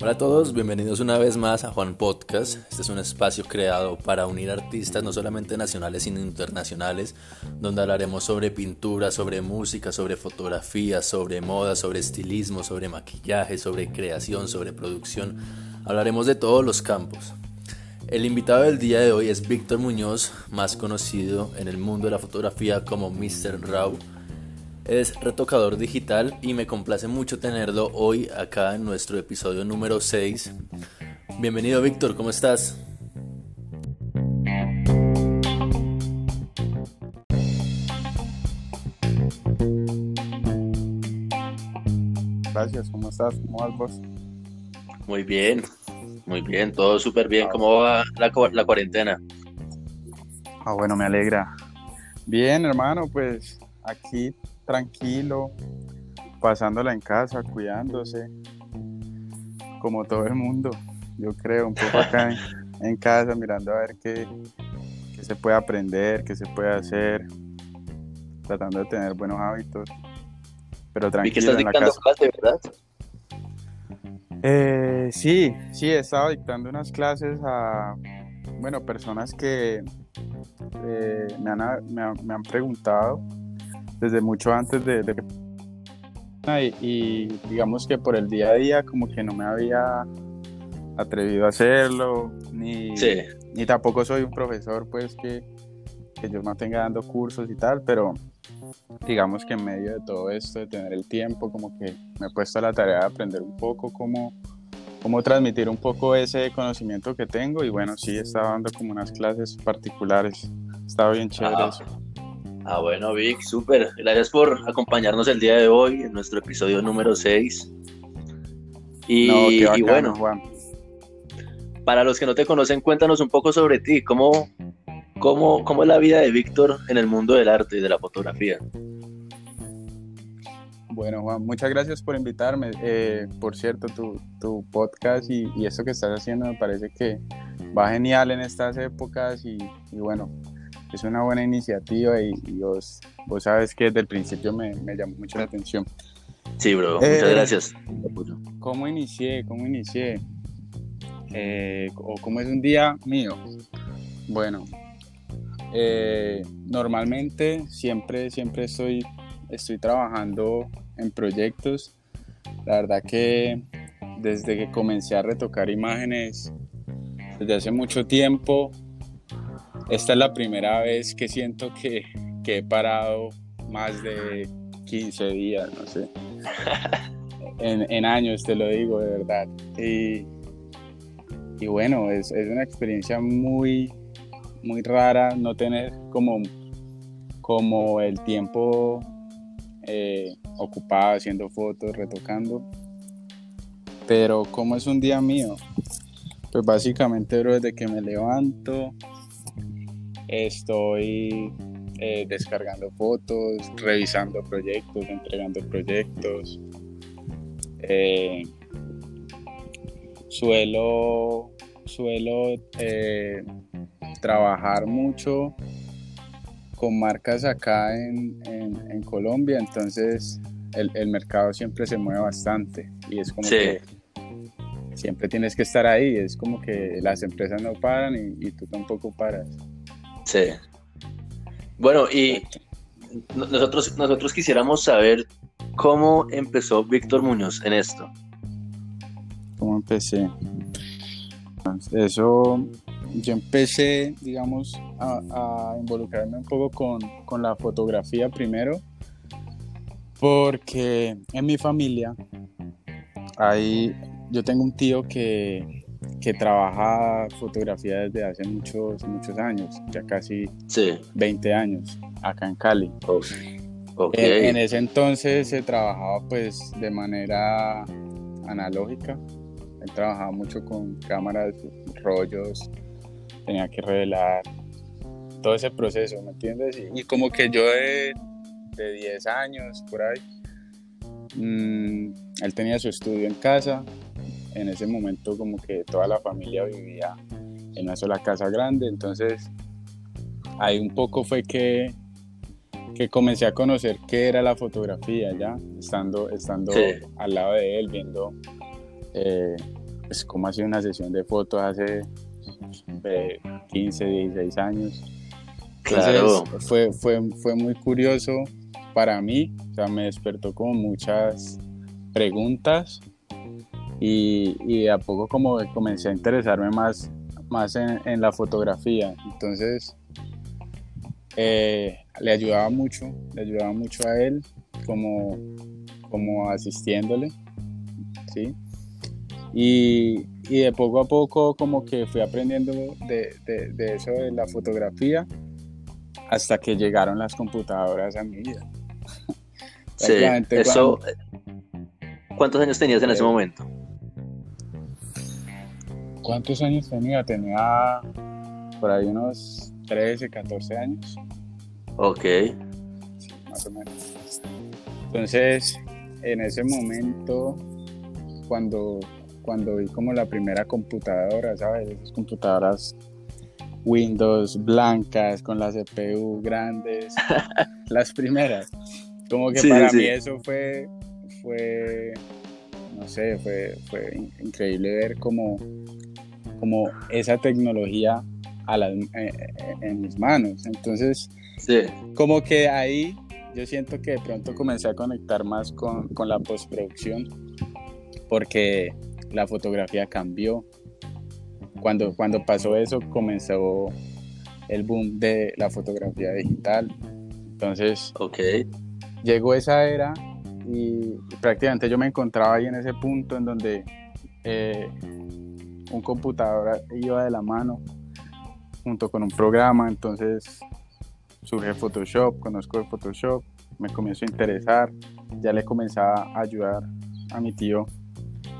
Hola a todos, bienvenidos una vez más a Juan Podcast. Este es un espacio creado para unir artistas no solamente nacionales sino internacionales, donde hablaremos sobre pintura, sobre música, sobre fotografía, sobre moda, sobre estilismo, sobre maquillaje, sobre creación, sobre producción. Hablaremos de todos los campos. El invitado del día de hoy es Víctor Muñoz, más conocido en el mundo de la fotografía como Mr. Raw es retocador digital y me complace mucho tenerlo hoy acá en nuestro episodio número 6. Bienvenido Víctor, ¿cómo estás? Gracias, ¿cómo estás? ¿Cómo vas vos? Muy bien, muy bien, todo súper bien. ¿Cómo va la, la cuarentena? Ah, bueno, me alegra. Bien, hermano, pues aquí tranquilo, pasándola en casa, cuidándose, como todo el mundo, yo creo, un poco acá en, casa, mirando a ver qué, se puede aprender, qué se puede hacer, tratando de tener buenos hábitos, pero tranquilo. ¿Y que estás dictando clases, verdad? Eh, sí, sí, he estado dictando unas clases a, bueno, personas que eh, me, han, me han preguntado desde mucho antes de, de y, digamos que por el día a día como que no me había atrevido a hacerlo, ni, ni tampoco soy un profesor pues que, que yo mantenga dando cursos y tal, pero digamos que en medio de todo esto, de tener el tiempo, como que me he puesto a la tarea de aprender un poco cómo, cómo transmitir un poco ese conocimiento que tengo y bueno, sí, he estado dando como unas clases particulares, estaba bien chévere eso. Ah, bueno, Vic, súper. Gracias por acompañarnos el día de hoy en nuestro episodio número 6. Y, bueno, Juan. para los que no te conocen, cuéntanos un poco sobre ti. ¿Cómo, cómo, cómo es la vida de Víctor en el mundo del arte y de la fotografía? Bueno, Juan, muchas gracias por invitarme. Eh, por cierto, tu, tu podcast y, y, esto que estás haciendo me parece que va genial en estas épocas y, y bueno, es una buena iniciativa y, vos, vos, sabes que desde el principio me, me llamó mucho la atención. Sí, bro, muchas eh, gracias. ¿Cómo inicié? ¿Cómo inicié? Eh, ¿O cómo es un día mío? Bueno, eh, normalmente siempre, siempre estoy, estoy trabajando en proyectos. La verdad que desde que comencé a retocar imágenes, desde hace mucho tiempo, esta es la primera vez que siento que, he parado más de 15 días, no sé. en, años, te lo digo, de verdad. Y, bueno, es, una experiencia muy, muy rara no tener como, como el tiempo eh, ocupado haciendo fotos, retocando. Pero como es un día mío, pues básicamente desde que me levanto, Estoy eh, descargando fotos, revisando proyectos, entregando proyectos. Eh, suelo suelo eh, trabajar mucho con marcas acá en, Colombia, entonces el, mercado siempre se mueve bastante y es como que siempre tienes que estar ahí, es como que las empresas no paran y tú tampoco paras. Sí. Bueno, y nosotros, nosotros quisiéramos saber cómo empezó Víctor Muñoz en esto. ¿Cómo empecé? Eso, yo empecé, digamos, a, involucrarme un poco con, con, la fotografía primero, porque en mi familia hay, yo tengo un tío que que trabaja fotografía desde hace muchos, muchos años, ya casi 20 años, acá en Cali. En, ese entonces se trabajaba pues de manera analógica, él trabajaba mucho con cámaras, rollos, tenía que revelar todo ese proceso, ¿me entiendes? Y, como que yo de, de 10 años, por ahí, mm, él tenía su estudio en casa, en ese momento como que toda la familia vivía en una sola casa grande, entonces ahí un poco fue que, que comencé a conocer qué era la fotografía ya, estando, estando al lado de él, viendo eh, pues, cómo hacía una sesión de fotos hace 15, 16 años. claro. fue, fue, fue muy curioso para mí, o sea, me despertó como muchas preguntas y, y a poco como comencé a interesarme más, más en, la fotografía. Entonces, eh, le ayudaba mucho, le ayudaba mucho a él como, como asistiéndole, ¿sí? Y, y, de poco a poco como que fui aprendiendo de, de, de, eso de la fotografía hasta que llegaron las computadoras a mi vida. Sí, eso... ¿Cuántos años tenías en ese momento? ¿Cuántos años tenía? Tenía por ahí unos 13, 14 años. Ok. Sí, más o menos. Entonces, en ese momento, cuando, cuando vi como la primera computadora, ¿sabes? Esas computadoras Windows blancas con las CPU grandes, las primeras. Como que para mí eso fue, fue, no sé, fue, fue increíble ver cómo como esa tecnología a eh, eh, en mis manos. Entonces, como que ahí yo siento que de pronto comencé a conectar más con, con la postproducción porque la fotografía cambió. Cuando, cuando pasó eso comenzó el boom de la fotografía digital. Entonces, okay. llegó esa era y prácticamente yo me encontraba ahí en ese punto en donde eh, un computador iba de la mano junto con un programa, entonces surge Photoshop, conozco el Photoshop, me comenzó a interesar, ya le comenzaba a ayudar a mi tío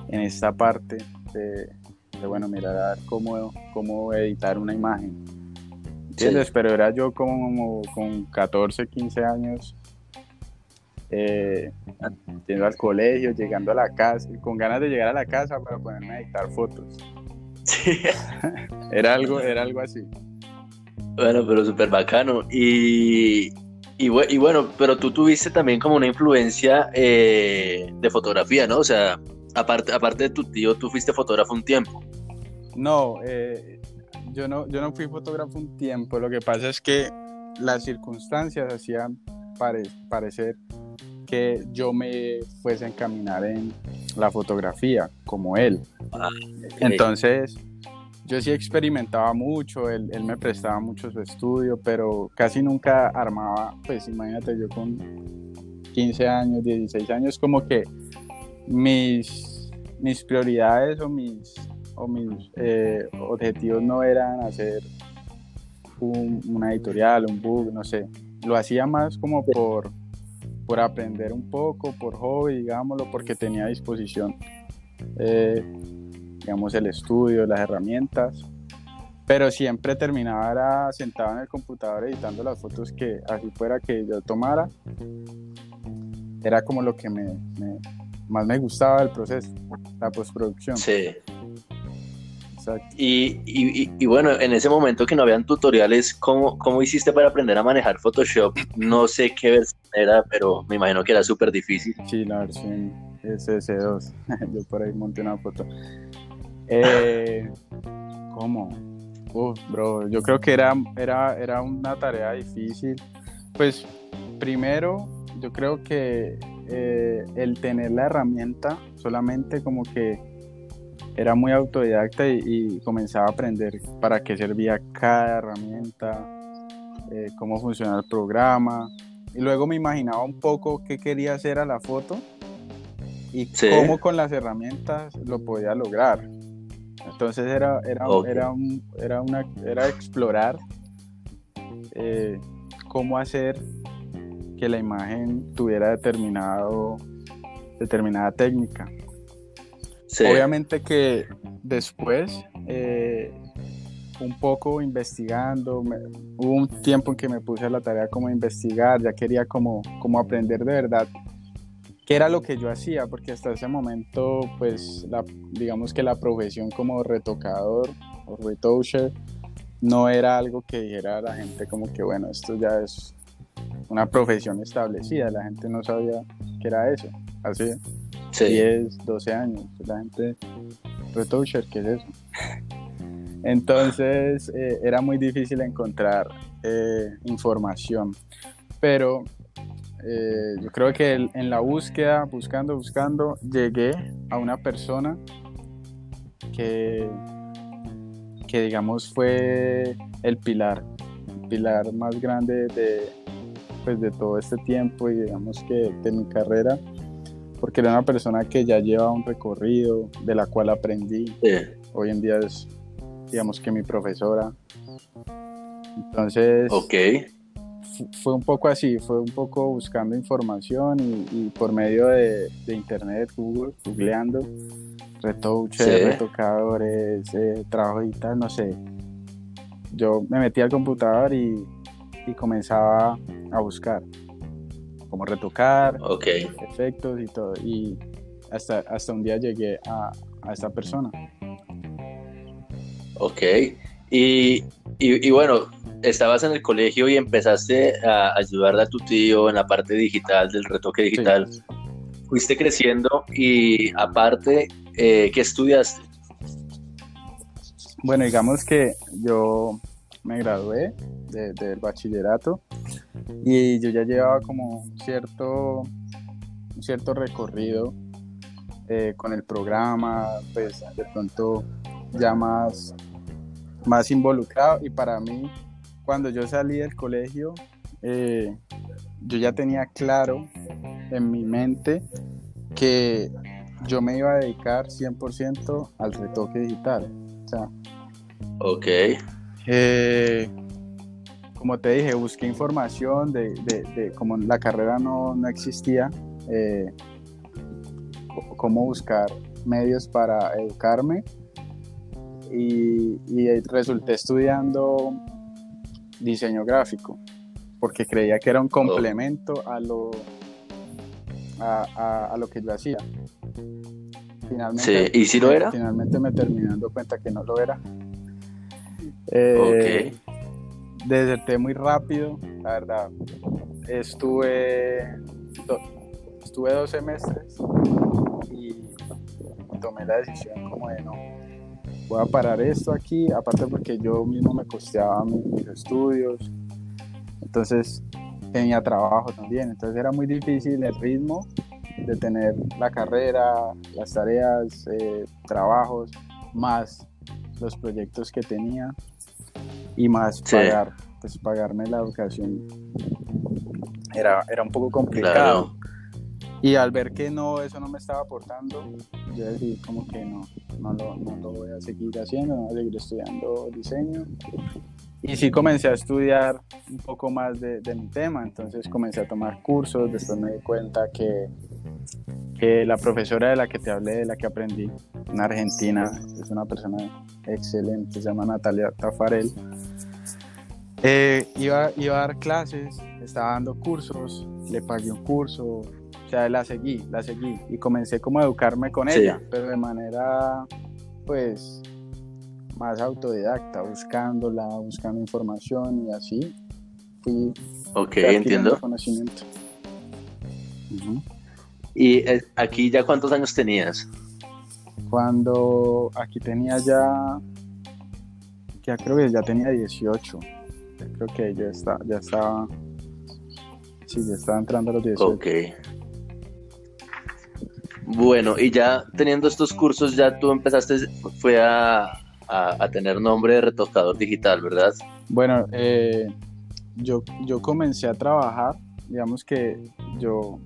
en esta parte de, bueno, mirar cómo, cómo editar una imagen. ¿Entiendes? Pero era yo como con 14, 15 años, eh, yendo al colegio, llegando a la casa, con ganas de llegar a la casa para ponerme a editar fotos. era, algo, era algo así. Bueno, pero súper bacano. Y, y, bueno, pero tú tuviste también como una influencia eh, de fotografía, ¿no? O sea, aparte, aparte de tu tío, tú fuiste fotógrafo un tiempo. No, eh, yo no, yo no fui fotógrafo un tiempo. Lo que pasa es que las circunstancias hacían parecer que yo me fuese a encaminar en la fotografía como él. Ah, Entonces, yo sí experimentaba mucho, él, él, me prestaba mucho su estudio, pero casi nunca armaba, pues imagínate, yo con 15 años, 16 años, como que mis, mis prioridades o mis, o mis eh, objetivos no eran hacer un, una editorial, un book, no sé. Lo hacía más como por por aprender un poco, por hobby, digámoslo, porque tenía a disposición, eh, digamos, el estudio, las herramientas, pero siempre terminaba sentado en el computador editando las fotos que así fuera que yo tomara. Era como lo que me, más me gustaba del proceso, la postproducción. Sí. Y, y, bueno, en ese momento que no habían tutoriales, ¿cómo, ¿cómo hiciste para aprender a manejar Photoshop? No sé qué versión era, pero me imagino que era súper difícil. Sí, la versión SS2. Yo por ahí monté una foto. Eh, ¿Cómo? Uf, bro, yo creo que era, era, era una tarea difícil. Pues primero, yo creo que eh, el tener la herramienta solamente como que era muy autodidacta y, comenzaba a aprender para qué servía cada herramienta, eh, cómo funcionaba el programa. Y luego me imaginaba un poco qué quería hacer a la foto y cómo con las herramientas lo podía lograr. Entonces era, era, era, era, una, era explorar eh, cómo hacer que la imagen tuviera determinado, determinada técnica. Obviamente que después, eh, un poco investigando, hubo un tiempo en que me puse a la tarea como investigar, ya quería como, como aprender de verdad qué era lo que yo hacía, porque hasta ese momento, pues, la, digamos que la profesión como retocador o retoucher no era algo que dijera a la gente como que, bueno, esto ya es una profesión establecida, la gente no sabía que era eso, hace 10, 12 años, la gente, retoucher, ¿qué es eso? Entonces eh, era muy difícil encontrar eh, información, pero eh, yo creo que en la búsqueda, buscando, buscando, llegué a una persona que, que digamos fue el pilar, el pilar más grande de, pues, de todo este tiempo y digamos que de mi carrera, porque era una persona que ya lleva un recorrido de la cual aprendí. Hoy en día es digamos que mi profesora. Entonces, fue un poco así, fue un poco buscando información y, por medio de, internet, Google, googleando, retouches, retocadores, eh, trabajo digital, no sé. Yo me metí al computador y, comenzaba a buscar cómo retocar, efectos y todo. Y hasta, hasta un día llegué a, a esta persona. Ok. Y, y, bueno, estabas en el colegio y empezaste a ayudar a tu tío en la parte digital, del retoque digital. Fuiste creciendo y aparte, eh, ¿qué estudiaste? Bueno, digamos que yo me gradué del bachillerato y yo ya llevaba como cierto, un cierto recorrido eh, con el programa, pues de pronto ya más más involucrado y para mí cuando yo salí del colegio eh, yo ya tenía claro en mi mente que yo me iba a dedicar 100% al retoque digital. ok. Eh, como te dije, busqué información de, de, como la carrera no, no existía, eh, cómo buscar medios para educarme y, resulté estudiando diseño gráfico porque creía que era un complemento a lo a, lo que yo hacía. Finalmente, ¿Y si lo era? Finalmente me terminé dando cuenta que no lo era. Eh, Deserté muy rápido, la verdad. Estuve, estuve dos semestres y tomé la decisión como de no, voy a parar esto aquí, aparte porque yo mismo me costeaba mis, estudios, entonces tenía trabajo también, entonces era muy difícil el ritmo de tener la carrera, las tareas, eh, trabajos, más los proyectos que tenía y más pagar, pues pagarme la educación era, era un poco complicado. Y al ver que no, eso no me estaba aportando, yo decidí como que no, no lo, no lo voy a seguir haciendo, no voy a seguir estudiando diseño. Y sí comencé a estudiar un poco más de, de, mi tema, entonces comencé a tomar cursos, después me di cuenta que, que la profesora de la que te hablé, de la que aprendí, una argentina, es una persona excelente, se llama Natalia Tafarel, eh, iba, iba a dar clases, estaba dando cursos, le pagué un curso, o sea, la seguí, la seguí y comencé como a educarme con ella, pero de manera, pues, más autodidacta, buscándola, buscando información y así fui ok, entiendo. conocimiento. ¿Y eh, aquí ya cuántos años tenías? Cuando aquí tenía ya, ya creo que ya tenía 18. creo que ya, está, ya estaba, sí, ya estaba entrando a los 18. Ok. Bueno, y ya teniendo estos cursos, ya tú empezaste, fue a, tener nombre de retocador digital, ¿verdad? Bueno, eh, yo, yo comencé a trabajar, digamos que yo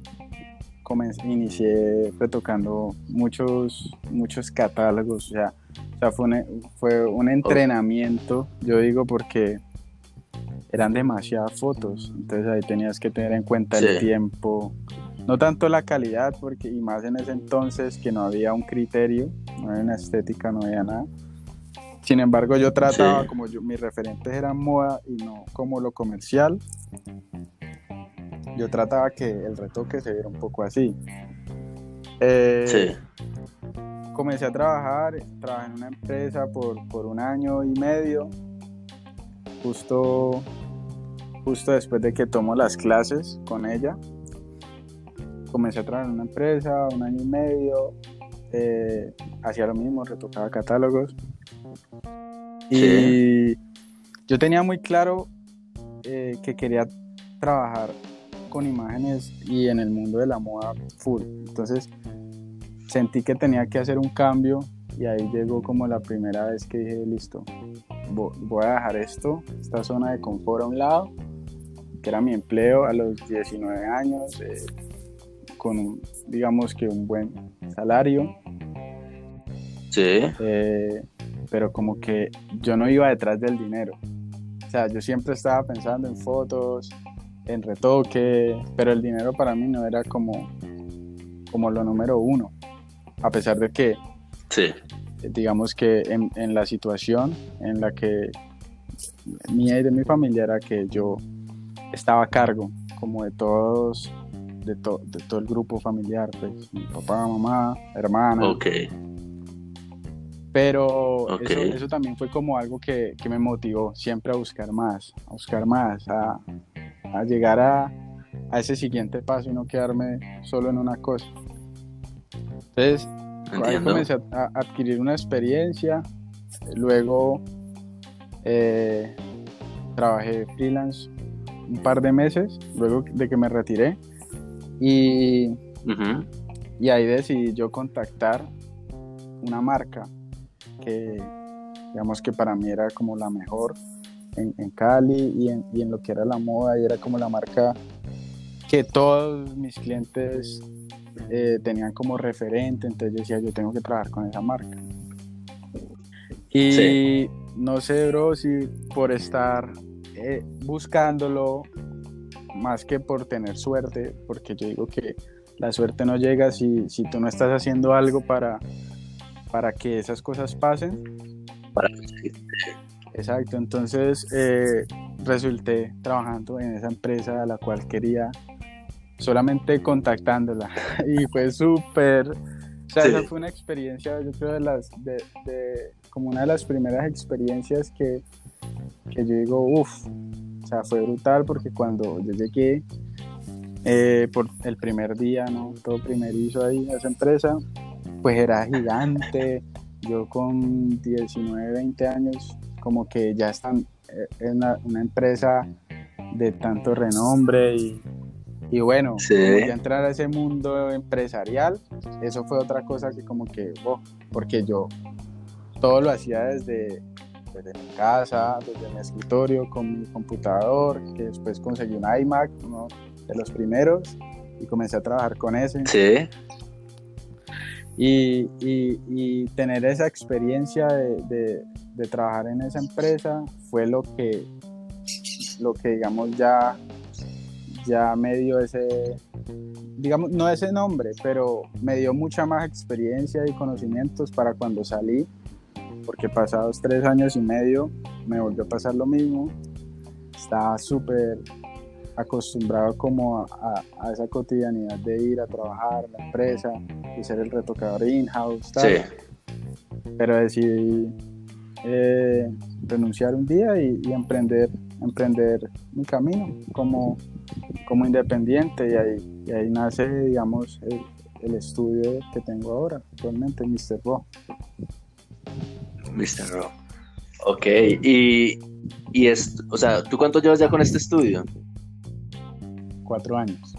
comencé, inicié retocando muchos, muchos catálogos, o sea, fue, un, fue un entrenamiento, yo digo, porque eran demasiadas fotos, entonces ahí tenías que tener en cuenta el tiempo, no tanto la calidad, porque y más en ese entonces que no había un criterio, no había una estética, no había nada. Sin embargo, yo trataba, como yo, mis referentes eran moda y no como lo comercial, yo trataba que el retoque se viera un poco así. Eh, sí. Comencé a trabajar, trabajé en una empresa por, por un año y medio, justo justo después de que tomo las clases con ella, comencé a trabajar en una empresa, un año y medio, eh, hacía lo mismo, retocaba catálogos. Y yo tenía muy claro eh, que quería trabajar con imágenes y en el mundo de la moda full. Entonces sentí que tenía que hacer un cambio y ahí llegó como la primera vez que dije, listo, voy a dejar esto, esta zona de confort a un lado, que era mi empleo a los 19 años, eh, con digamos que un buen salario. Sí. Eh, pero como que yo no iba detrás del dinero. O sea, yo siempre estaba pensando en fotos, en retoque, pero el dinero para mí no era como, como lo número uno. A pesar de que Sí. Digamos que en, la situación en la que mía y de mi familia era que yo estaba a cargo como de todos, de, de todo el grupo familiar, pues mi papá, mamá, hermana. Ok. Pero Eso, también fue como algo que, me motivó siempre a buscar más, a buscar más, a, a llegar a, a, ese siguiente paso y no quedarme solo en una cosa. Entonces, Ahí comencé a, adquirir una experiencia. Luego eh, trabajé freelance un par de meses, luego de que me retiré. Y, y ahí decidí yo contactar una marca que, digamos que para mí era como la mejor en, en Cali y en, y en, lo que era la moda, y era como la marca que todos mis clientes eh, tenían como referente, entonces yo decía, yo tengo que trabajar con esa marca. Y no sé, bro, si por estar eh, buscándolo, más que por tener suerte, porque yo digo que la suerte no llega si, si tú no estás haciendo algo para, para que esas cosas pasen. Exacto, entonces eh, resulté trabajando en esa empresa a la cual quería solamente contactándola. Y fue súper, o sea, esa fue una experiencia, yo creo, de las, de, como una de las primeras experiencias que, que yo digo, uff, o sea, fue brutal porque cuando yo llegué, eh, por el primer día, ¿no? Todo primerizo ahí esa empresa, pues era gigante. Yo con 19, 20 años, como que ya están eh, en una, una empresa de tanto renombre y, y bueno, ya entrar a ese mundo empresarial, eso fue otra cosa que como que, oh, porque yo todo lo hacía desde, desde mi casa, desde mi escritorio, con mi computador, que después conseguí un iMac, uno de los primeros, y comencé a trabajar con ese. Sí. Y, tener esa experiencia de, de, trabajar en esa empresa fue lo que, lo que digamos ya ya me dio ese, digamos, no ese nombre, pero me dio mucha más experiencia y conocimientos para cuando salí, porque pasados tres años y medio me volvió a pasar lo mismo. Estaba súper acostumbrado como a, esa cotidianidad de ir a trabajar en la empresa y ser el retocador in-house, pero decidí eh, renunciar un día y, y emprender emprender mi camino como, como independiente y ahí, y ahí nace, digamos, el, estudio que tengo ahora, actualmente, Mr. Ro. Mr. Ro. Ok, y, y es, o sea, ¿tú cuánto llevas ya con este estudio? Cuatro años.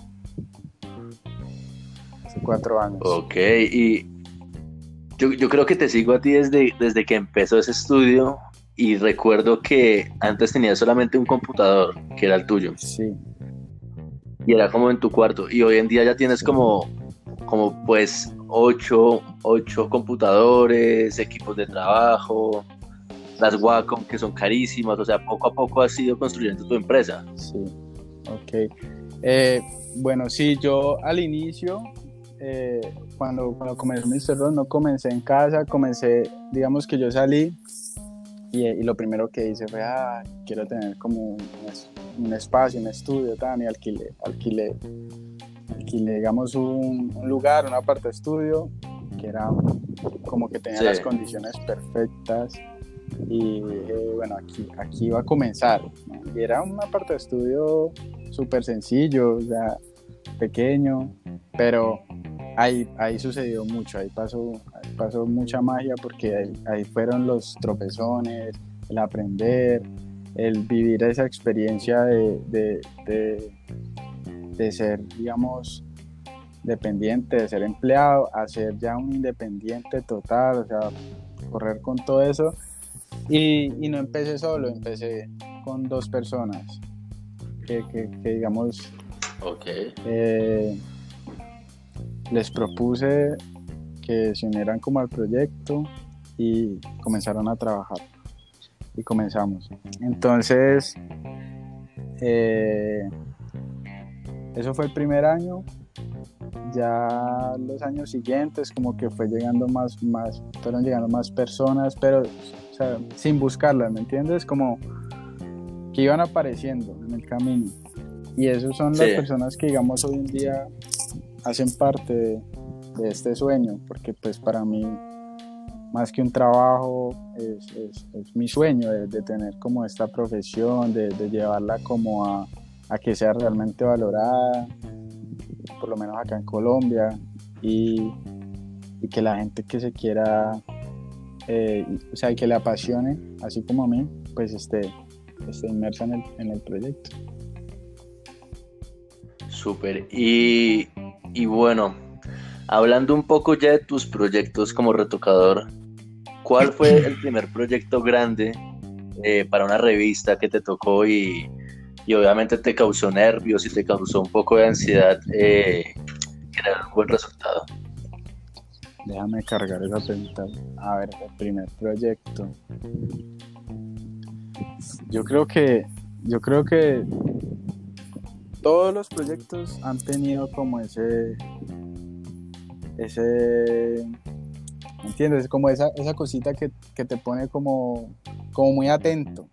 Hace cuatro años. Ok, y yo, yo creo que te sigo a ti desde, desde que empezó ese estudio y recuerdo que antes tenías solamente un computador, que era el tuyo. Sí. Y era como en tu cuarto. Y hoy en día ya tienes como, como pues ocho, ocho computadores, equipos de trabajo, las Wacom que son carísimas. O sea, poco a poco has ido construyendo tu empresa. Sí, ok. Eh, bueno, sí, yo al inicio, eh, cuando, cuando comencé Mr. Ron, no comencé en casa, comencé, digamos que yo salí y, lo primero que hice fue, ah, quiero tener como un, espacio, un estudio, tan, y alquilé, alquilé, alquilé digamos, un, lugar, un aparte estudio, que era como que tenía las condiciones perfectas y dije, bueno, aquí, aquí va a comenzar. Y era una parte de estudio súper sencillo, ya pequeño, pero ahí, ahí sucedió mucho, ahí pasó, pasó mucha magia porque ahí, fueron los tropezones, el aprender, el vivir esa experiencia de, de, de, de ser, digamos, dependiente, de ser empleado, a ser ya un independiente total, o sea, correr con todo eso. Y, y no empecé solo, empecé con dos personas que, que, digamos, okay. Eh, les propuse que se unieran como al proyecto y comenzaron a trabajar. Y comenzamos. Entonces, eh, eso fue el primer año. Ya los años siguientes como que fue llegando más, más, fueron llegando más personas, pero sin buscarlas, ¿me entiendes? Como que iban apareciendo en el camino. Y esos son las personas que digamos hoy en día hacen parte de, este sueño, porque pues para mí más que un trabajo es, es, mi sueño de, tener como esta profesión, de, de llevarla como a, a, que sea realmente valorada, por lo menos acá en Colombia, y, y que la gente que se quiera, eh, o sea, que le apasione, así como a mí, pues esté, esté inmersa en el, en el proyecto. Súper. Y y bueno, hablando un poco ya de tus proyectos como retocador, ¿cuál fue el primer proyecto grande eh, para una revista que te tocó y, obviamente te causó nervios y te causó un poco de ansiedad eh, crear un buen resultado? Déjame cargar esa pregunta. A ver, el primer proyecto. Yo creo que, yo creo que todos los proyectos han tenido como ese, ese, ¿entiendes? Como esa, esa cosita que, te pone como, como muy atento.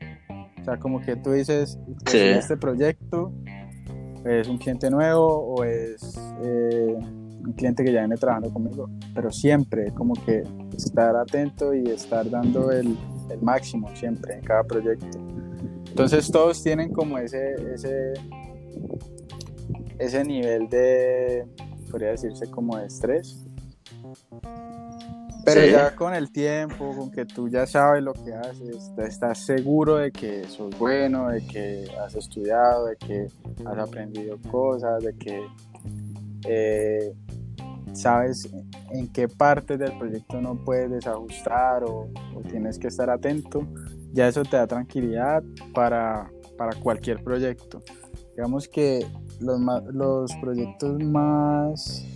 O sea, como que tú dices, pues, este proyecto es un cliente nuevo o es eh, un cliente que ya viene trabajando conmigo, pero siempre como que estar atento y estar dando el, el máximo siempre en cada proyecto. Entonces todos tienen como ese, ese ese nivel de, podría decirse como de estrés. Pero ya con el tiempo, con que tú ya sabes lo que haces, estás seguro de que sos bueno, de que has estudiado, de que has aprendido cosas, de que eh, sabes en qué parte del proyecto no puedes desajustar o, o, tienes que estar atento, ya eso te da tranquilidad para, para cualquier proyecto. Digamos que los, los proyectos más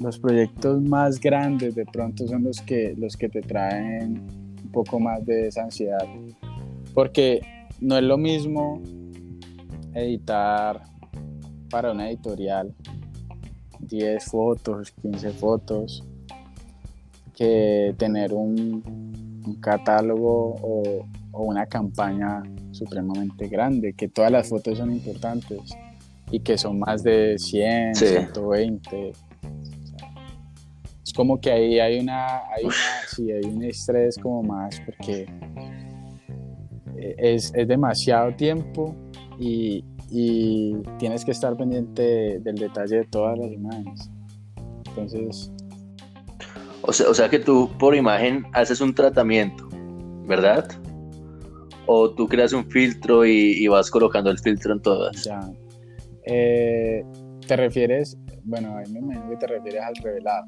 los proyectos más grandes de pronto son los que los que te traen un poco más de esa ansiedad porque no es lo mismo editar para una editorial 10 fotos 15 fotos que tener un, un catálogo o, o una campaña supremamente grande, que todas las fotos son importantes y que son más de 100, 120. es como que ahí hay una, hay hay un estrés como más porque es, es demasiado tiempo y, y, tienes que estar pendiente del detalle de todas las imágenes. Entonces... O sea, o sea que tú por imagen haces un tratamiento, ¿verdad? o tú creas un filtro y, vas colocando el filtro en todas? Ya. Eh, ¿Te refieres, bueno, a mí me imagino que te refieres al revelado?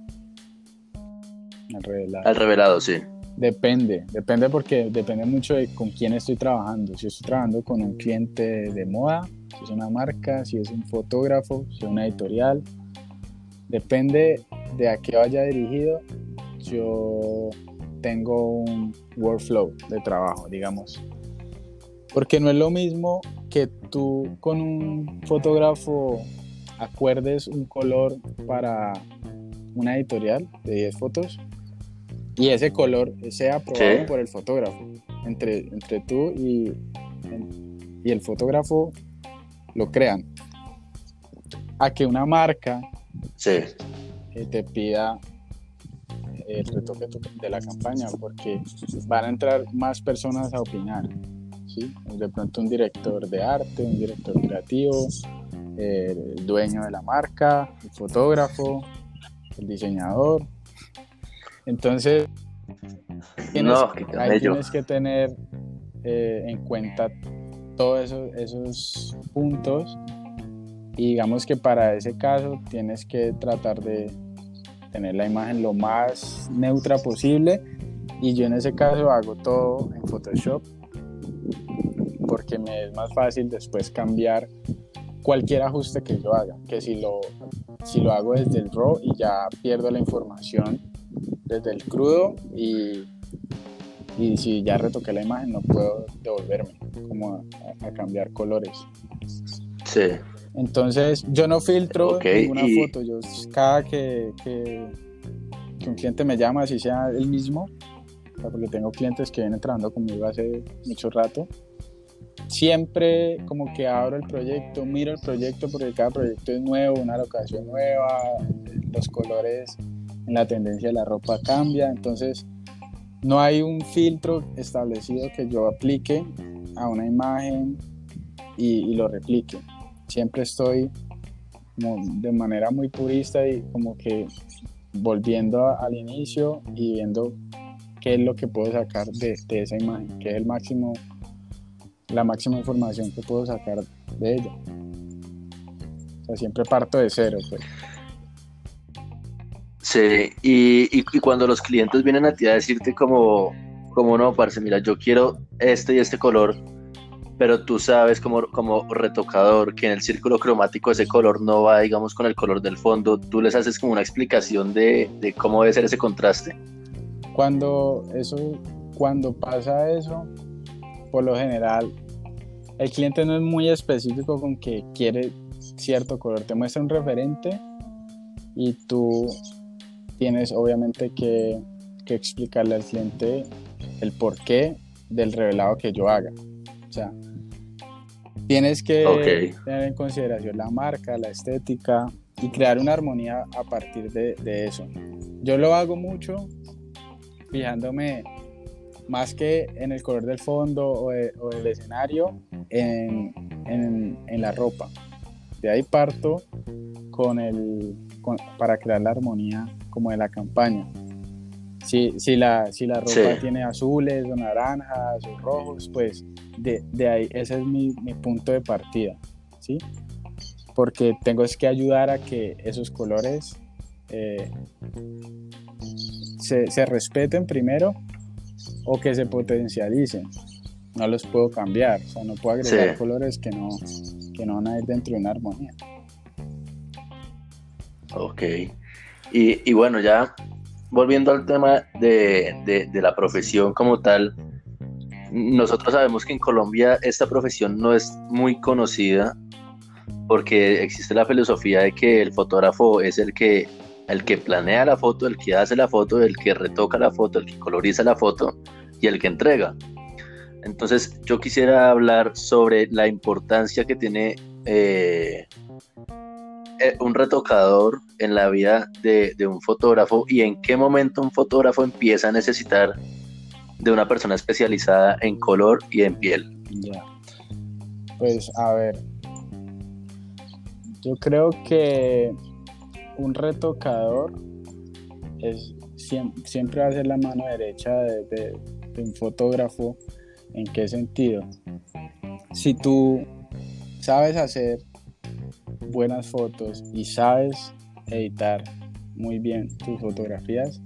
Al revelado. Al revelado, sí. Depende, depende porque depende mucho de con quién estoy trabajando. Si estoy trabajando con un cliente de moda, si es una marca, si es un fotógrafo, si es una editorial, depende de a qué vaya dirigido. Yo tengo un workflow de trabajo, digamos. Porque no es lo mismo que tú con un fotógrafo acuerdes un color para una editorial de 10 fotos y ese color sea aprobado por el fotógrafo. Entre, entre tú y, y el fotógrafo lo crean. A que una marca sí. te pida el retoque de la campaña porque van a entrar más personas a opinar. ¿sí? De pronto un director de arte, un director creativo, el dueño de la marca, el fotógrafo, el diseñador. Entonces, tienes, tienes que tener eh, en cuenta todos esos, puntos. Y digamos que para ese caso tienes que tratar de tener la imagen lo más neutra posible. Y yo en ese caso hago todo en Photoshop porque me es más fácil después cambiar cualquier ajuste que yo haga, que si lo, si lo hago desde el RAW y ya pierdo la información desde el crudo y, y si ya retoqué la imagen no puedo devolverme como a, cambiar colores. Sí. Entonces yo no filtro ninguna foto, yo cada que, que, un cliente me llama, así sea el mismo, porque tengo clientes que vienen trabajando conmigo hace mucho rato, siempre como que abro el proyecto, miro el proyecto porque cada proyecto es nuevo, una locación nueva, los colores en la tendencia de la ropa cambia, entonces no hay un filtro establecido que yo aplique a una imagen y, lo replique. Siempre estoy de manera muy purista y como que volviendo al inicio y viendo qué es lo que puedo sacar de, de esa imagen, qué es el máximo la máxima información que puedo sacar de ella. O sea, siempre parto de cero, pues. Sí, y, y, cuando los clientes vienen a ti a decirte como, como no, parce, mira, yo quiero este y este color, pero tú sabes como, como retocador que en el círculo cromático ese color no va, digamos, con el color del fondo, tú les haces como una explicación de, de cómo debe ser ese contraste. Cuando eso, cuando pasa eso, por lo general el cliente no es muy específico con que quiere cierto color, te muestra un referente y tú tienes obviamente que, explicarle al cliente el porqué del revelado que yo haga. O sea, tienes que tener en consideración la marca, la estética y crear una armonía a partir de, de eso. Yo lo hago mucho fijándome más que en el color del fondo o, el escenario, en, la ropa. De ahí parto con el, para crear la armonía como de la campaña. Si, si, la, si la ropa tiene azules o naranjas o rojos, pues de, ahí ese es mi, punto de partida. ¿sí? Porque tengo que ayudar a que esos colores eh, se, se respeten primero o que se potencialicen. No los puedo cambiar, o sea, no puedo agregar colores que no, que no van a ir dentro de una armonía. Ok. Y, bueno, ya volviendo al tema de, la profesión como tal, nosotros sabemos que en Colombia esta profesión no es muy conocida porque existe la filosofía de que el fotógrafo es el que el que planea la foto, el que hace la foto, el que retoca la foto, el que coloriza la foto y el que entrega. Entonces yo quisiera hablar sobre la importancia que tiene eh, un retocador en la vida de, un fotógrafo y en qué momento un fotógrafo empieza a necesitar de una persona especializada en color y en piel. Ya. Pues a ver, yo creo que un retocador es, siempre, va a ser la mano derecha de, un fotógrafo. ¿En qué sentido? Si tú sabes hacer buenas fotos y sabes editar muy bien tus fotografías,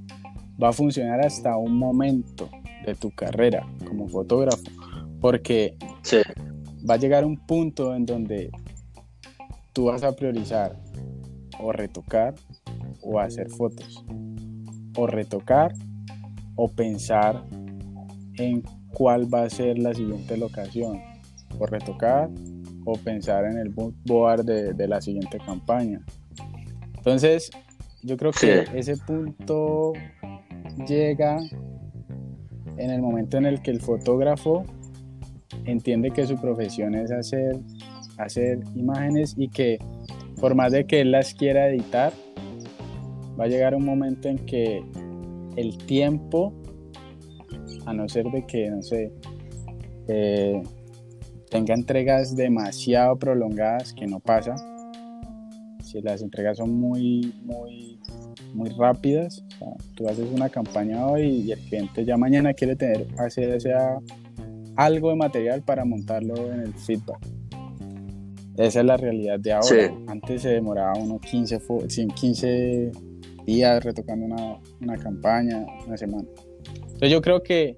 va a funcionar hasta un momento de tu carrera como fotógrafo, porque va a llegar un punto en donde tú vas a priorizar o retocar o hacer fotos. O retocar o pensar en cuál va a ser la siguiente locación. O retocar o pensar en el board de, de la siguiente campaña. Entonces, yo creo que ese punto llega en el momento en el que el fotógrafo entiende que su profesión es hacer, hacer imágenes y que por más de que él las quiera editar, va a llegar un momento en que el tiempo, a no ser de que, no sé, eh, tenga entregas demasiado prolongadas, que no pasa. Si las entregas son muy, muy, muy rápidas, tú haces una campaña hoy y el cliente ya mañana quiere tener, hacer sea, algo de material para montarlo en el feedback. Esa es la realidad de ahora. Antes se demoraba unos 15, 15 días retocando una, una campaña, una semana. Entonces yo creo que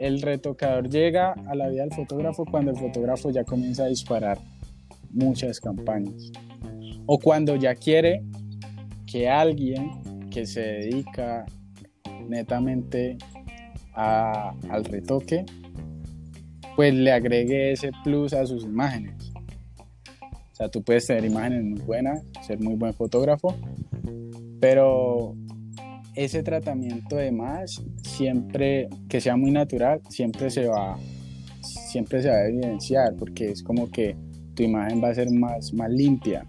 el retocador llega a la vida del fotógrafo cuando el fotógrafo ya comienza a disparar muchas campañas. O cuando ya quiere que alguien que se dedica netamente al retoque, pues le agregue ese plus a sus imágenes. O sea, tú puedes tener imágenes muy buenas, ser muy buen fotógrafo, pero ese tratamiento de más, siempre, que sea muy natural, siempre se va, siempre se va a evidenciar, porque es como que tu imagen va a ser más, más limpia,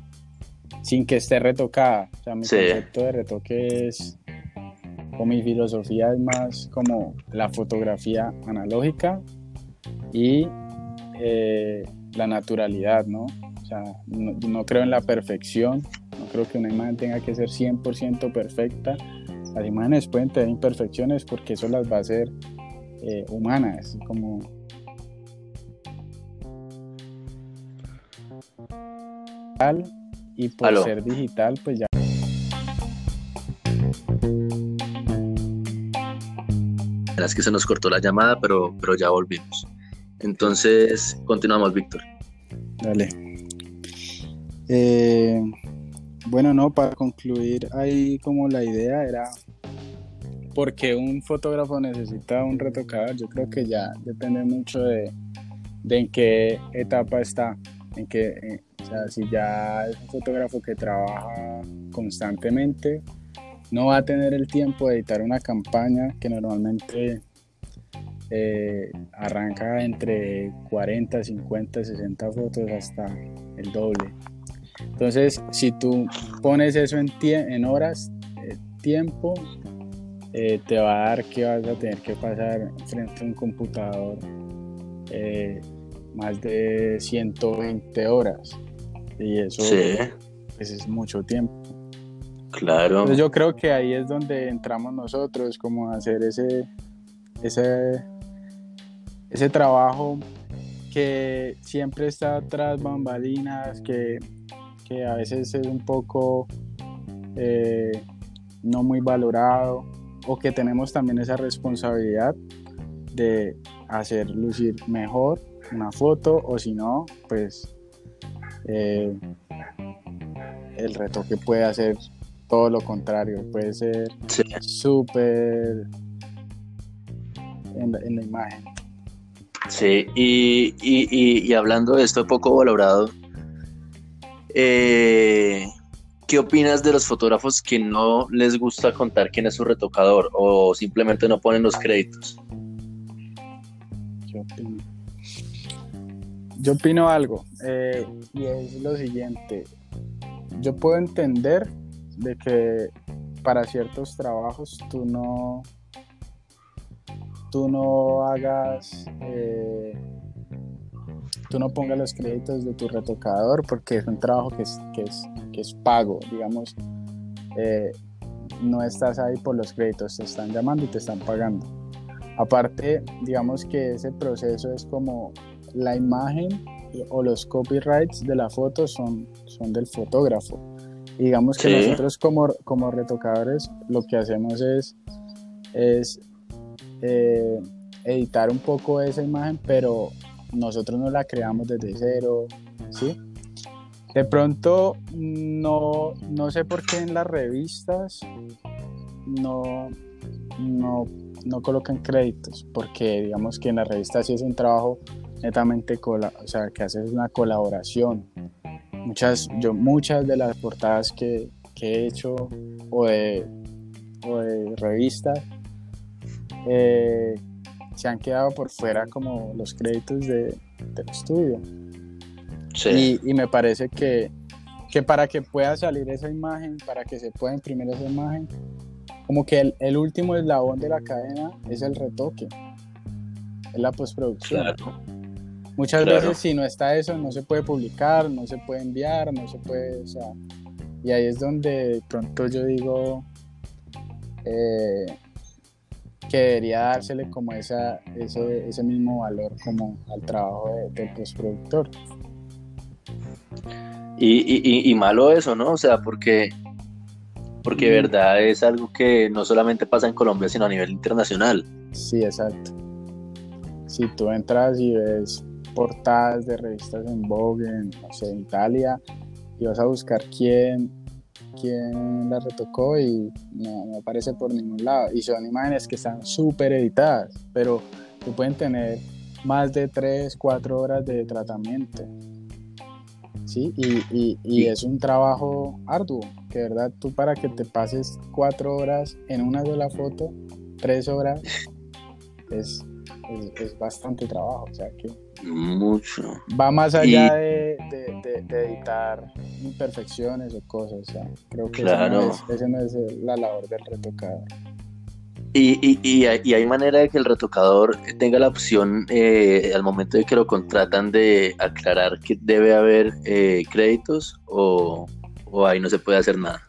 sin que esté retocada. O sea, mi concepto de retoque es, o mi filosofía es más como la fotografía analógica y eh, la naturalidad, ¿no? O sea, no, no creo en la perfección, no creo que una imagen tenga que ser 100% perfecta, las imágenes pueden tener imperfecciones porque eso las va a hacer eh, humanas, como y por ser digital, pues ya. Es que se nos cortó la llamada, pero, pero ya volvimos. Entonces, continuamos, Víctor. Dale. Eh, bueno, no, para concluir ahí como la idea era porque un fotógrafo necesita un retocador, yo creo que ya depende mucho de, en qué etapa está, en qué, o sea, si ya es un fotógrafo que trabaja constantemente, no va a tener el tiempo de editar una campaña que normalmente eh, arranca entre 40, 50, 60 fotos hasta el doble. Entonces, si tú pones eso en, en horas, eh, tiempo, eh, te va a dar que vas a tener que pasar frente a un computador eh, más de 120 horas. Y eso pues, es mucho tiempo. Claro. Entonces yo creo que ahí es donde entramos nosotros, como hacer ese, ese, ese trabajo que siempre está tras bambalinas, que a veces es un poco eh, no muy valorado o que tenemos también esa responsabilidad de hacer lucir mejor una foto o si no, pues eh, el retoque puede hacer todo lo contrario, puede ser súper en, la imagen. Sí, y, y, hablando de esto poco valorado, eh, ¿Qué opinas de los fotógrafos que no les gusta contar quién es su retocador o simplemente no ponen los créditos? Yo opino, algo eh, y es lo siguiente. Yo puedo entender de que para ciertos trabajos tú no tú no hagas eh, tú no pongas los créditos de tu retocador porque es un trabajo que es, que es, que es pago, digamos. Eh, no estás ahí por los créditos, te están llamando y te están pagando. Aparte, digamos que ese proceso es como la imagen o los copyrights de la foto son, son del fotógrafo. digamos que nosotros como, como retocadores lo que hacemos es, es eh, editar un poco esa imagen, pero nosotros no la creamos desde cero, ¿sí? De pronto, no, no sé por qué en las revistas no, no, no colocan créditos, porque digamos que en las revistas sí es un trabajo netamente, o sea, que haces una colaboración. Muchas, yo, muchas de las portadas que, he hecho o de, o de revistas, eh, se han quedado por fuera como los créditos de, del estudio. Sí. Y, me parece que, que para que pueda salir esa imagen, para que se pueda imprimir esa imagen, como que el, el último eslabón de la cadena es el retoque, es la postproducción. Muchas veces si no está eso, no se puede publicar, no se puede enviar, no se puede, o sea, y ahí es donde pronto yo digo eh, que debería dársele como esa, ese, ese mismo valor como al trabajo del postproductor. Y, y, y, malo eso, ¿no? O sea, porque, porque de verdad es algo que no solamente pasa en Colombia, sino a nivel internacional. Sí, exacto. Si tú entras y ves portadas de revistas en Vogue, en, no sé, en Italia, y vas a buscar quién, quién la retocó y no, no aparece por ningún lado. Y son imágenes que están súper editadas, pero que pueden tener más de 3, 4 horas de tratamiento. ¿sí? Y, y, es un trabajo arduo, que verdad tú para que te pases cuatro horas en una sola foto, tres horas, es, es, bastante trabajo, o sea que... Mucho. Va más allá de, de, editar imperfecciones o cosas, o sea, creo que claro. esa no es la labor del retocador. Y, y, y, hay manera de que el retocador tenga la opción eh, al momento de que lo contratan de aclarar que debe haber eh, créditos o, ahí no se puede hacer nada.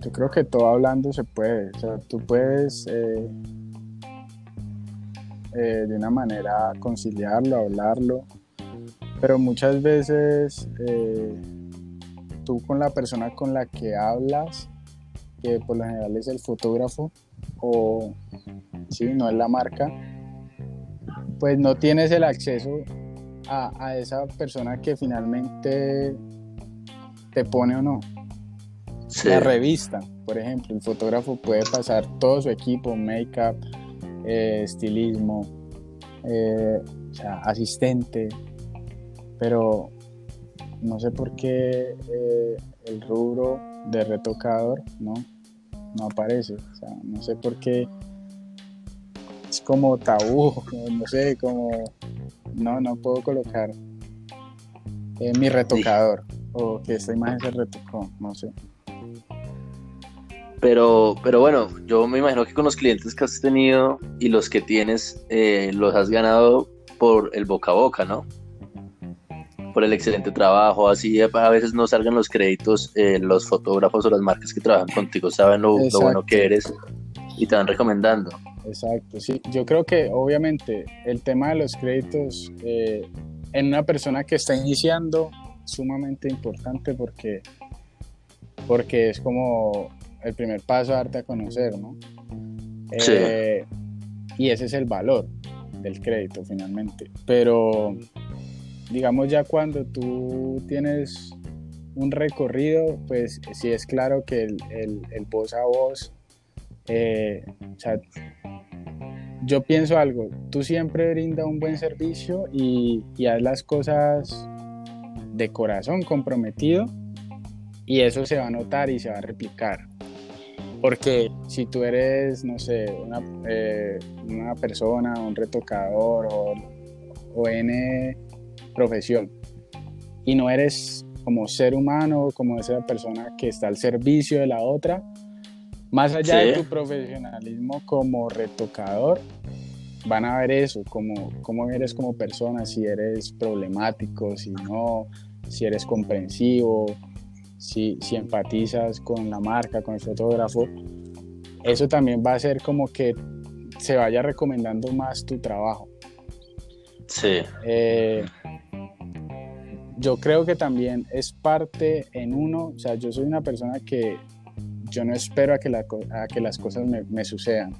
Yo creo que todo hablando se puede, o sea, tú puedes eh, de una manera conciliarlo, hablarlo, pero muchas veces tú con la persona con la que hablas, que por lo general es el fotógrafo, o si no es la marca, pues no tienes el acceso a, esa persona que finalmente te pone o no. La revista, por ejemplo, el fotógrafo puede pasar todo su equipo, make-up, eh, estilismo, eh, asistente, pero no sé por qué eh, el rubro de retocador, ¿no? no aparece. O sea, no sé por qué es como tabú, no sé, como no, no puedo colocar mi retocador o que esta imagen se retocó, no sé. Pero, pero bueno, yo me imagino que con los clientes que has tenido y los que tienes, eh, los has ganado por el boca a boca, ¿no? por el excelente trabajo, así a veces no salgan los créditos, eh, los fotógrafos o las marcas que trabajan contigo saben lo, bueno que eres y te van recomendando. Exacto, sí, yo creo que obviamente el tema de los créditos eh, en una persona que está iniciando sumamente importante porque, porque es como el primer paso a darte a conocer, ¿no? Eh, y ese es el valor del crédito finalmente. Pero digamos ya cuando tú tienes un recorrido, pues sí es claro que el, el, voz a voz, eh, o sea, yo pienso algo, tú siempre brinda un buen servicio y, y haz las cosas de corazón comprometido y eso se va a notar y se va a replicar. Porque si tú eres, no sé, una, eh, una persona, un retocador o, o N profesión y no eres como ser humano, como esa persona que está al servicio de la otra, más allá de tu profesionalismo como retocador, van a ver eso, como cómo eres como persona, si eres problemático, si no, si eres comprensivo, si, si empatizas con la marca, con el fotógrafo. Eso también va a hacer como que se vaya recomendando más tu trabajo. Sí. Eh, yo creo que también es parte en uno, o sea, yo soy una persona que yo no espero a que, que las cosas me, sucedan.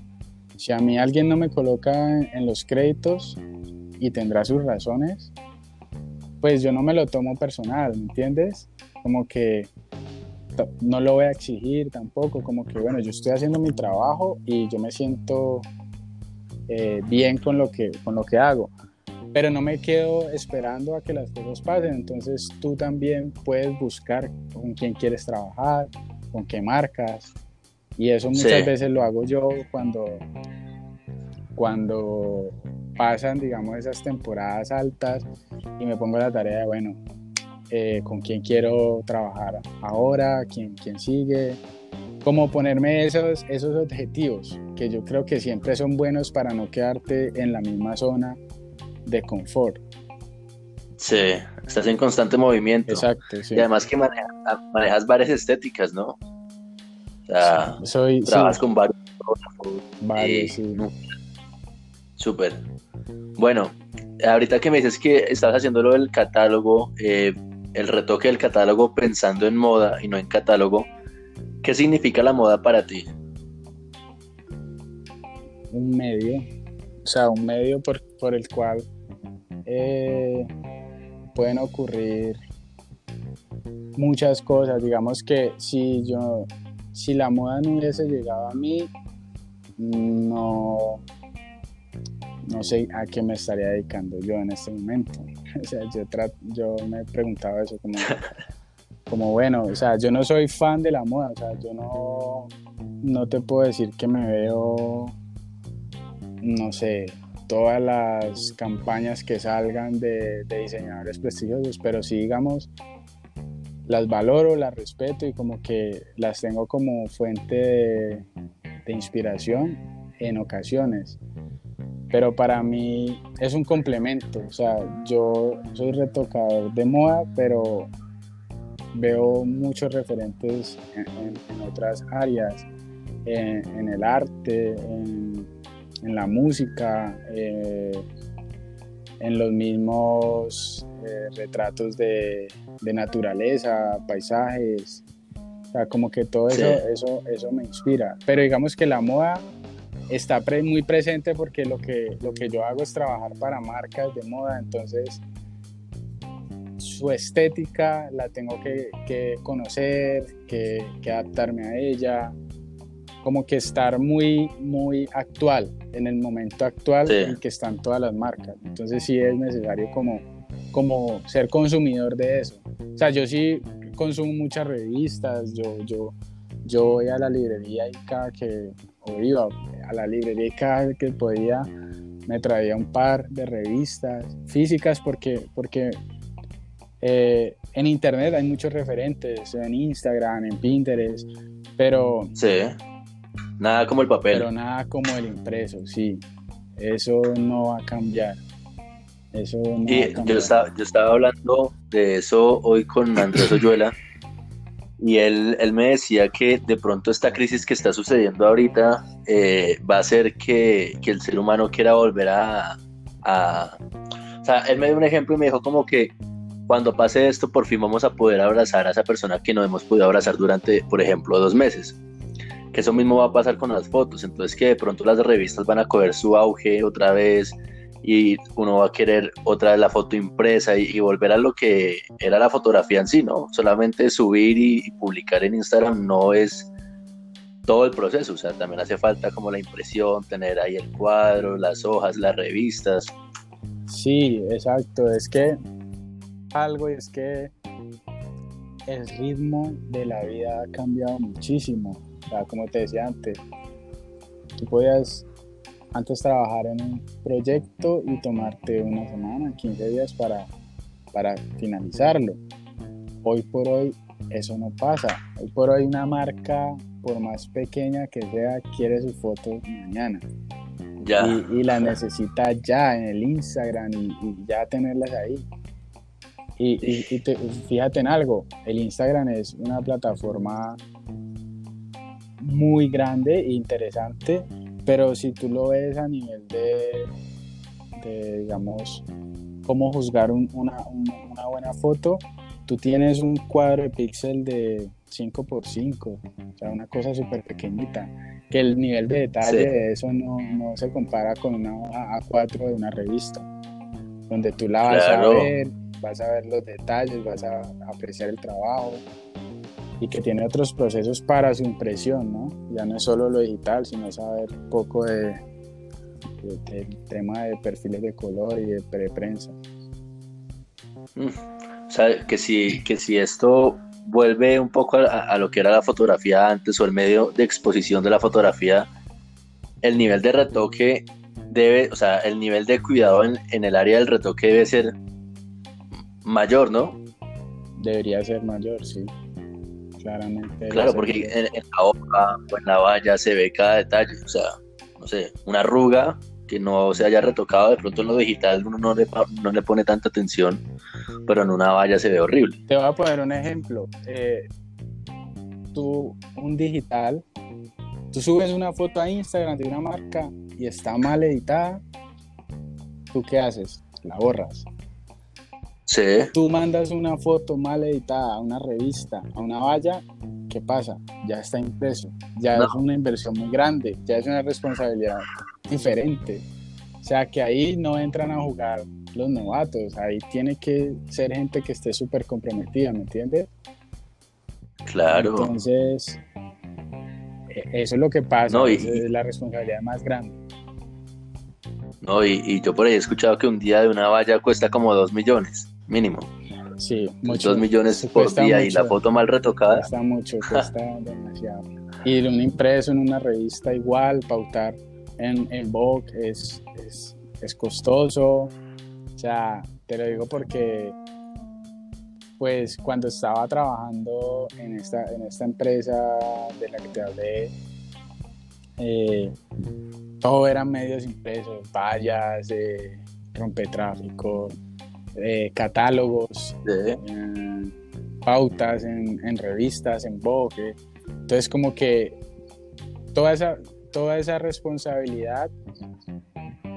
Si a mí alguien no me coloca en, los créditos y tendrá sus razones, pues yo no me lo tomo personal, ¿me entiendes? Como que no lo voy a exigir tampoco, como que bueno, yo estoy haciendo mi trabajo y yo me siento eh, bien con lo, que, con lo que hago pero no me quedo esperando a que las cosas pasen. Entonces tú también puedes buscar con quién quieres trabajar, con qué marcas. Y eso muchas veces lo hago yo cuando, cuando pasan, digamos, esas temporadas altas y me pongo la tarea de, bueno, eh, con quién quiero trabajar ahora, quién, quién sigue. como ponerme esos, esos objetivos que yo creo que siempre son buenos para no quedarte en la misma zona de confort. Sí, estás en constante movimiento. Exacto, sí. Y además que manejas varias estéticas, ¿no? O sea, Soy, trabajas con varios. Varios, sí. Súper. Bueno, ahorita que me dices que estás haciendo lo del catálogo, eh, el retoque del catálogo pensando en moda y no en catálogo, ¿qué significa la moda para ti? Un medio, o sea, un medio por, por el cual eh, pueden ocurrir muchas cosas. Digamos que si yo, si la moda no hubiese llegado a mí, no, no sé a qué me estaría dedicando yo en este momento. O sea, yo, yo me preguntaba eso como, como, bueno, o sea, yo no soy fan de la moda, o sea, yo no, no te puedo decir que me veo, no sé, todas las campañas que salgan de, diseñadores prestigiosos, pero sí, digamos, las valoro, las respeto y como que las tengo como fuente de, de inspiración en ocasiones pero para mí es un complemento. O sea, yo soy retocador de moda, pero veo muchos referentes en, otras áreas, en, el arte, en, la música, eh, en los mismos eh, retratos de, naturaleza, paisajes. O sea, como que todo eso, eso, eso me inspira. Pero digamos que la moda está muy presente porque lo que, lo que yo hago es trabajar para marcas de moda, entonces su estética la tengo que, que conocer, que, que, adaptarme a ella, como que estar muy, muy actual, en el momento actual en que están todas las marcas. Entonces sí es necesario como, como ser consumidor de eso. O sea, yo sí consumo muchas revistas, yo, yo, yo voy a la librería y cada que, o iba a la librería cada vez que podía me traía un par de revistas físicas porque, porque eh, en internet hay muchos referentes, en Instagram, en Pinterest, pero... Sí, nada como el papel. Pero nada como el impreso, sí. Eso no va a cambiar. Eso no va a cambiar. Yo, estaba, yo estaba hablando de eso hoy con Andrés Oyuela y él, él, me decía que de pronto esta crisis que está sucediendo ahorita eh, va a hacer que, que, el ser humano quiera volver a, a, O sea, él me dio un ejemplo y me dijo como que cuando pase esto por fin vamos a poder abrazar a esa persona que no hemos podido abrazar durante, por ejemplo, dos meses. Que eso mismo va a pasar con las fotos. Entonces que de pronto las revistas van a coger su auge otra vez y uno va a querer otra vez la foto impresa y, volver a lo que era la fotografía en sí, ¿no? Solamente subir y, publicar en Instagram no es todo el proceso, o sea, también hace falta como la impresión, tener ahí el cuadro, las hojas, las revistas. Sí, exacto, es que algo es que el ritmo de la vida ha cambiado muchísimo, o sea, como te decía antes, tú podías antes trabajar en un proyecto y tomarte una semana, 15 días para, para finalizarlo. Hoy por hoy eso no pasa. Hoy por hoy una marca, por más pequeña que sea, quiere sus fotos mañana. Ya. Y, la necesita ya en el Instagram y, ya tenerlas ahí. Y, y fíjate en algo, el Instagram es una plataforma muy grande e interesante pero si tú lo ves a nivel de, digamos, cómo juzgar una, una, buena foto, tú tienes un cuadro de píxel de 5x5, o sea, una cosa súper pequeñita, que el nivel de detalle de eso no, no, se compara con una A4 de una revista, donde tú la vas a ver, vas a ver los detalles, vas a apreciar el trabajo y que tiene otros procesos para su impresión, ¿no? Ya no es solo lo digital, sino saber un poco de, del tema de perfiles de color y de preprensa. Mm. O sea, que si, que si esto vuelve un poco a, lo que era la fotografía antes o el medio de exposición de la fotografía, el nivel de retoque debe, o sea, el nivel de cuidado en, en el área del retoque debe ser mayor, ¿no? Debería ser mayor, sí. Claramente. Claro, porque en, la hoja o en la valla se ve cada detalle, o sea, no sé, una arruga que no se haya retocado, de pronto en lo digital uno no le, no le pone tanta atención, pero en una valla se ve horrible. Te voy a poner un ejemplo. Eh, tú, un digital, tú subes una foto a Instagram de una marca y está mal editada, ¿tú qué haces? La borras. Sí. Tú mandas una foto mal editada a una revista, a una valla, ¿qué pasa? Ya está impreso, ya es una inversión muy grande, ya es una responsabilidad diferente. O sea que ahí no entran a jugar los novatos, ahí tiene que ser gente que esté súper comprometida, ¿me entiendes? Claro. Entonces, e, eso es lo que pasa, es la responsabilidad más grande. No, y, y, yo por ahí he escuchado que un día de una valla cuesta como dos millones mínimo. Sí, mucho. Dos millones por día y la foto mal retocada. Cuesta mucho, cuesta demasiado. Y un impreso en una revista igual, pautar en, en Vogue es, es, es costoso. O sea, te lo digo porque pues cuando estaba trabajando en esta, en esta empresa de la que te hablé, eh, todo eran medios impresos, vallas, eh, rompetráfico, eh, catálogos, eh, pautas en, revistas, en Vogue. Entonces como que toda esa, toda esa responsabilidad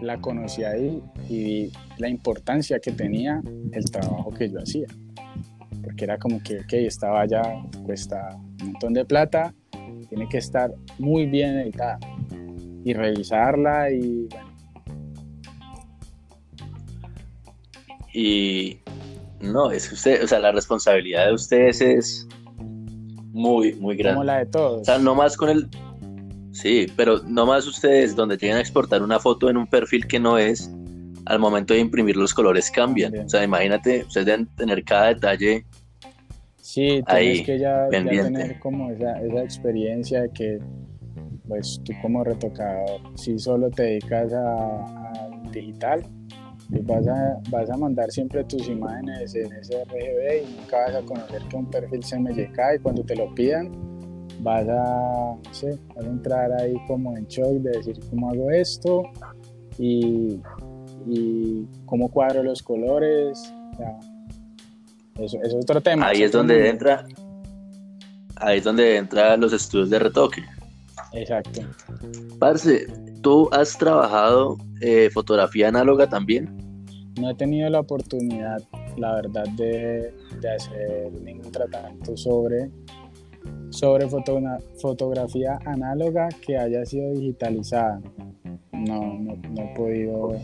la conocí ahí y vi la importancia que tenía el trabajo que yo hacía. Porque era como que, ok, estaba ya cuesta un montón de plata, tiene que estar muy bien editada y revisarla y bueno, Y no, es que usted, o sea, la responsabilidad de ustedes es muy, muy grande. Como la de todos. O sea, no más con el. Sí, pero no más ustedes, donde llegan a exportar una foto en un perfil que no es, al momento de imprimir los colores cambian. O sea, imagínate, ustedes deben tener cada detalle. Sí, tienes que ya, tener como esa, esa experiencia de que, pues tú como retocador, si solo te dedicas al digital, vas a, vas a mandar siempre tus imágenes en sRGB y nunca vas a conocer que un perfil CMYK y cuando te lo pidan vas a, no sé, vas a entrar ahí como en shock de decir cómo hago esto y, y cómo cuadro los colores. eso, es otro tema. Ahí es donde entra, ahí es donde entra los estudios de retoque. Exacto. Parce, ¿tú has trabajado eh, fotografía análoga también? No he tenido la oportunidad, la verdad, de, hacer ningún tratamiento sobre, sobre fotografía análoga que haya sido digitalizada. No, no, he podido.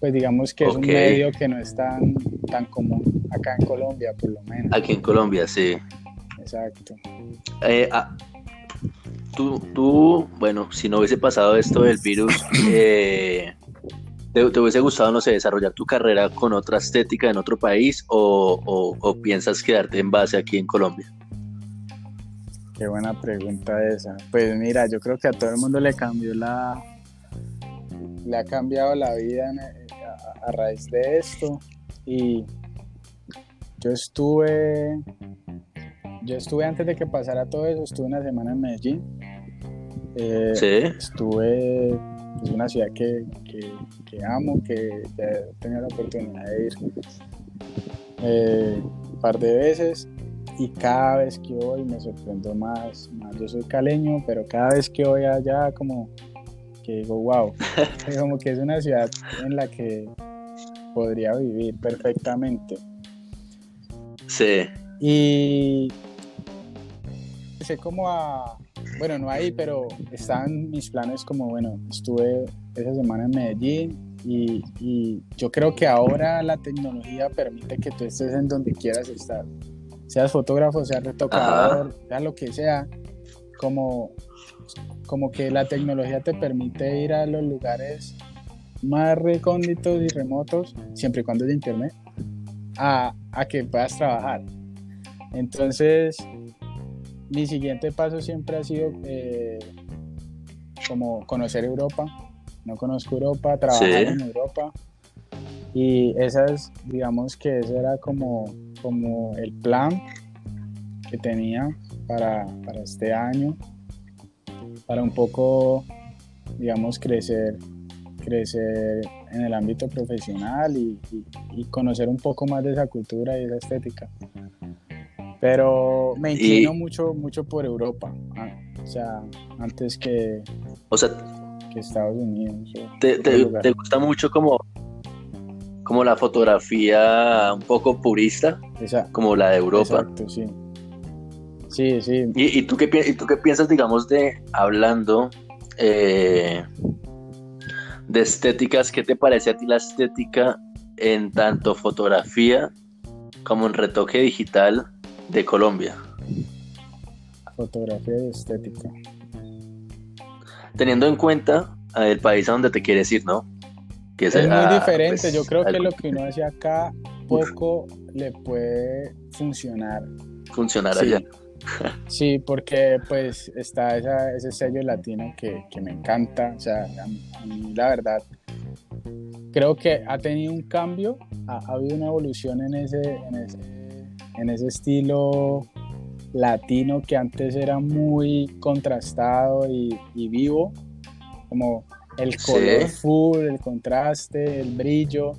Pues digamos que es un medio que no es tan, tan común acá en Colombia, por lo menos. Aquí en Colombia, sí. Exacto. Eh, ah, tú, tú, bueno, si no hubiese pasado esto del virus, eh, ¿Te, hubiese gustado, no sé, desarrollar tu carrera con otra estética en otro país o, piensas quedarte en base aquí en Colombia? Qué buena pregunta esa. Pues mira, yo creo que a todo el mundo le cambió la. le ha cambiado la vida a, raíz de esto. Y yo estuve. Yo estuve antes de que pasara todo eso, estuve una semana en Medellín. Eh, sí. Estuve es una ciudad que, amo, que he tenido la oportunidad de ir eh, un par de veces y cada vez que voy me sorprendo más, Yo soy caleño, pero cada vez que voy allá como que digo, wow, como que es una ciudad en la que podría vivir perfectamente. Sí. Y sé como a, bueno, no ahí, pero están mis planes como, bueno, estuve esa semana en Medellín y, y, yo creo que ahora la tecnología permite que tú estés en donde quieras estar. Seas fotógrafo, seas retocador, sea lo que sea, como, como que la tecnología te permite ir a los lugares más recónditos y remotos, siempre y cuando haya internet, a, a que puedas trabajar. Entonces, mi siguiente paso siempre ha sido eh, como conocer Europa. No conozco Europa, trabajar en Europa. Y esas, digamos que ese era como, como el plan. que tenía para, para este año, para un poco, digamos, crecer, crecer en el ámbito profesional y, y, conocer un poco más de esa cultura y esa estética. Pero me inclino mucho, mucho por Europa, ah, o sea, antes que, o sea, que Estados Unidos. Te, te, gusta mucho como, como la fotografía un poco purista, como la de Europa. Exacto, sí. Sí, sí. ¿Y, y, tú, qué, ¿Y tú qué piensas, digamos, de hablando eh, de estéticas? ¿Qué te parece a ti la estética en tanto fotografía como en retoque digital de Colombia? Fotografía y estética. Teniendo en cuenta el país a donde te quieres ir, ¿no? Que es, muy diferente. Pues, Yo creo que lo que uno hace acá poco le puede funcionar. Funcionar allá. Sí, porque pues está ese sello latino que, me encanta. O sea, a mí, la verdad creo que ha tenido un cambio, ha, habido una evolución en ese, en ese, en ese estilo latino que antes era muy contrastado y, vivo, como el color full, el contraste, el brillo.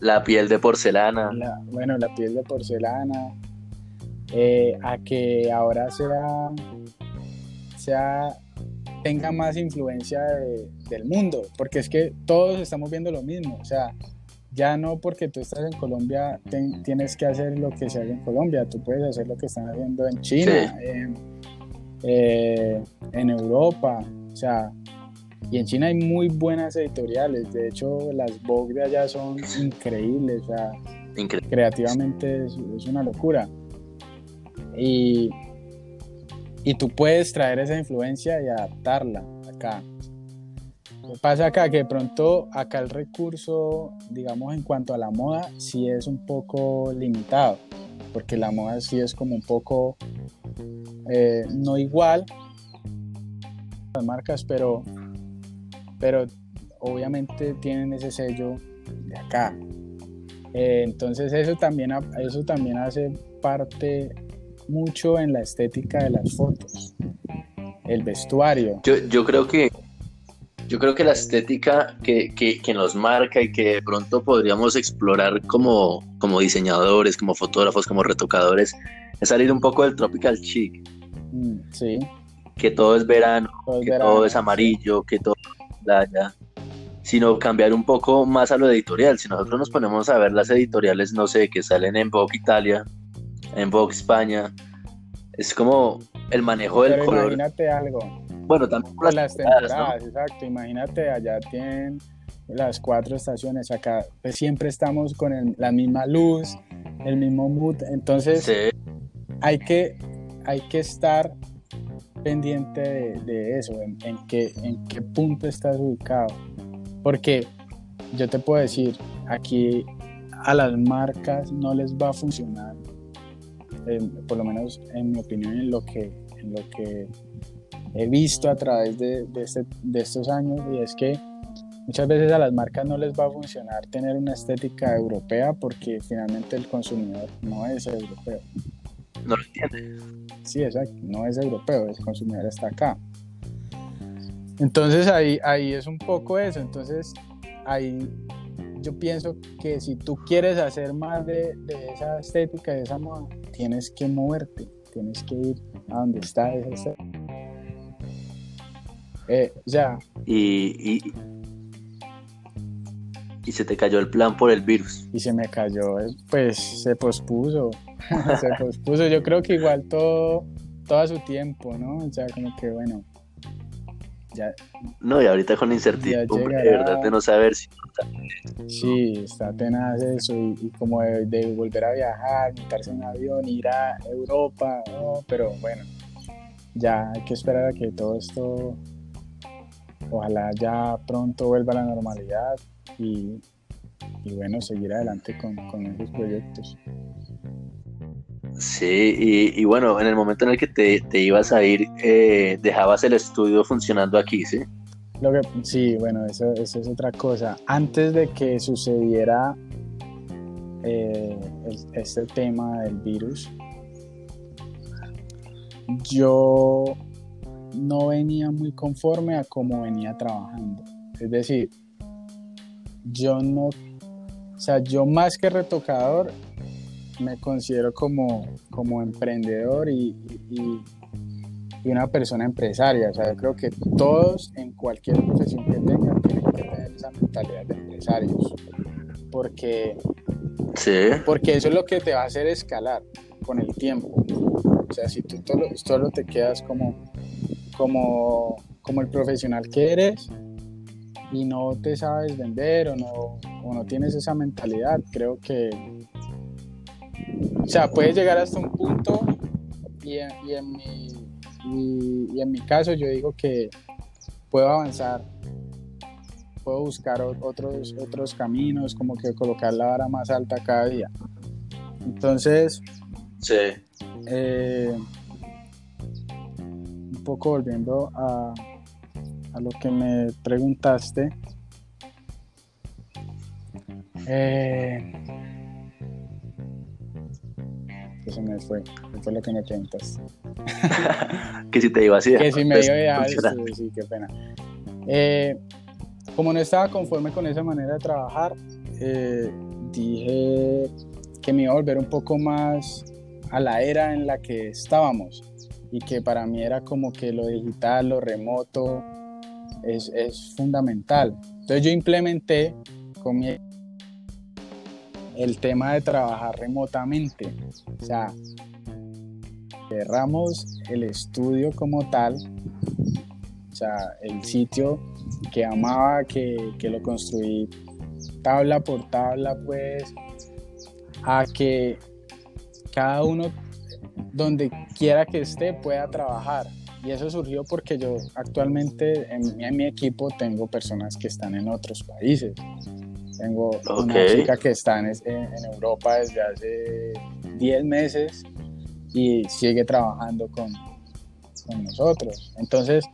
La piel de porcelana. bueno, la piel de porcelana. Eh, a que ahora sea, sea tenga más influencia del mundo, porque es que todos estamos viendo lo mismo, o sea, ya no porque tú estás en Colombia tienes que hacer lo que se hace en Colombia, tú puedes hacer lo que están haciendo en China, eh, en, Europa, o sea, y en China hay muy buenas editoriales, de hecho las Vogue de allá son increíbles, o sea, creativamente es, una locura. Y, y tú puedes traer esa influencia y adaptarla acá pasa acá? Que de pronto acá el recurso, digamos, en cuanto a la moda, sí es un poco limitado, porque la moda sí es como un poco, eh, no igual las marcas, pero, pero obviamente tienen ese sello de acá. Eh, entonces eso también, eso también hace parte mucho en la estética de las fotos, el vestuario. Yo, yo creo que yo creo que la estética que, nos marca y que de pronto podríamos explorar como, como diseñadores, como fotógrafos, como retocadores, es salir un poco del tropical chic. Mm, sí. Que todo es verano, que todo es amarillo, que todo es playa. Sino cambiar un poco más a lo editorial. Si nosotros nos ponemos a ver las editoriales, no sé, que salen en Vogue Italia, en Vogue España, es como el manejo del color. Imagínate algo bueno, también las, temporadas, exacto. Imagínate, allá tienen las cuatro estaciones, acá pues, siempre estamos con la misma luz, el mismo mood, entonces hay, que, hay que estar pendiente de, eso, en, qué, en qué punto estás ubicado, porque yo te puedo decir, aquí a las marcas no les va a funcionar, por lo menos en mi opinión, en lo que, en lo que he visto a través de, este, de, estos años y es que muchas veces a las marcas no les va a funcionar tener una estética europea porque finalmente el consumidor no es europeo. No lo entiende. Sí, exacto, no es europeo, el consumidor está acá. Entonces ahí, ahí es un poco eso, entonces ahí yo pienso que si tú quieres hacer más de, de esa estética, de esa moda, tienes que moverte, tienes que ir a donde está esa estética eh, ya. Y, y, se te cayó el plan por el virus. Y se me cayó, eh, pues se pospuso. se pospuso. Yo creo que igual todo, todo a su tiempo, ¿no? O sea, como que bueno. Ya, no, y ahorita con incertidumbre, de verdad, de no saber si. Sí, está tenaz eso, y, como de, volver a viajar, montarse en un avión, ir a Europa, pero bueno, ya hay que esperar a que todo esto ojalá ya pronto vuelva a la normalidad y, bueno, seguir adelante con, esos proyectos. Sí, y, bueno, en el momento en el que te, ibas a ir, eh, dejabas el estudio funcionando aquí, ¿sí? Lo que, sí, bueno, eso, es otra cosa. Antes de que sucediera eh, este tema del virus, yo no venía muy conforme a cómo venía trabajando. Es decir, yo no, o sea, yo más que retocador, me considero como, como emprendedor y, y, una persona empresaria. O sea, yo creo que todos en cualquier profesión que tengan tienen que tener esa mentalidad de empresarios. Porque, sí. porque eso es lo que te va a hacer escalar con el tiempo. O sea, si tú solo, te quedas como, como, como el profesional que eres y no te sabes vender o no, o no tienes esa mentalidad, creo que, o sea, puedes llegar hasta un punto y en, y en, mi, y, en mi caso yo digo que puedo avanzar, puedo buscar otros, otros caminos, como que colocar la vara más alta cada día. Entonces, sí. Eh, un poco volviendo a, a lo que me preguntaste. Eh, eso me fue, fue lo que me preguntaste. que si te iba así. Que si me iba a sí, qué pena. Eh, como no estaba conforme con esa manera de trabajar, eh, dije que me iba a volver un poco más a la era en la que estábamos y que para mí era como que lo digital, lo remoto, es, es fundamental. Entonces yo implementé con mi el tema de trabajar remotamente. O sea, cerramos el estudio como tal, o sea, el sitio que amaba, que, que lo construí tabla por tabla, pues, a que cada uno donde quiera que esté pueda trabajar. Y eso surgió porque yo actualmente en, mi equipo tengo personas que están en otros países. Tengo una chica que está en, Europa desde hace 10 meses y sigue trabajando con, con nosotros. Entonces,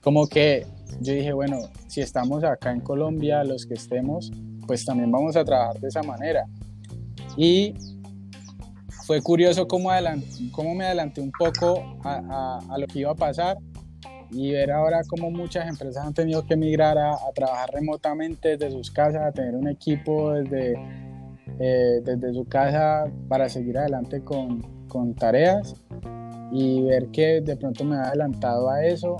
como que yo dije, bueno, si estamos acá en Colombia, los que estemos, pues también vamos a trabajar de esa manera. Y fue curioso cómo, cómo me adelanté un poco a, lo que iba a pasar y ver ahora cómo muchas empresas han tenido que migrar a, trabajar remotamente desde sus casas, a tener un equipo desde, eh, desde su casa para seguir adelante con, con, tareas y ver que de pronto me ha adelantado a eso.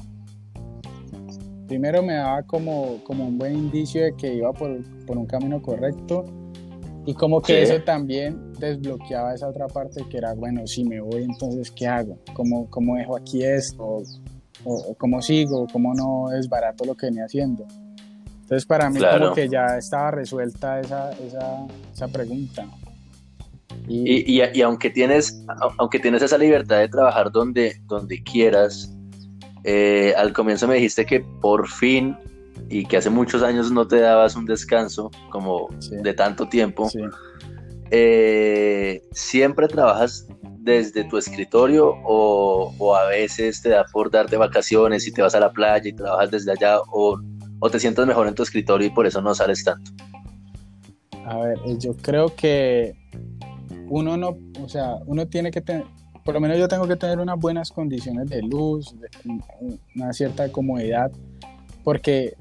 Primero me daba como, como un buen indicio de que iba por, por un camino correcto y como que eso también desbloqueaba esa otra parte que era, bueno, si me voy, entonces, ¿qué hago? ¿Cómo, cómo dejo aquí esto? O, cómo sigo? ¿Cómo no es barato lo que venía haciendo? Entonces, para mí como que ya estaba resuelta esa, esa, esa pregunta. Y, y, y, aunque, tienes, aunque tienes esa libertad de trabajar donde, donde quieras, eh, al comienzo me dijiste que por fin y que hace muchos años no te dabas un descanso como de tanto tiempo, eh, ¿siempre trabajas desde tu escritorio o, a veces te da por darte vacaciones y te vas a la playa y trabajas desde allá o, o te sientes mejor en tu escritorio y por eso no sales tanto? A ver, eh, yo creo que uno no, o sea, uno tiene que tener, por lo menos yo tengo que tener unas buenas condiciones de luz, una cierta comodidad, porque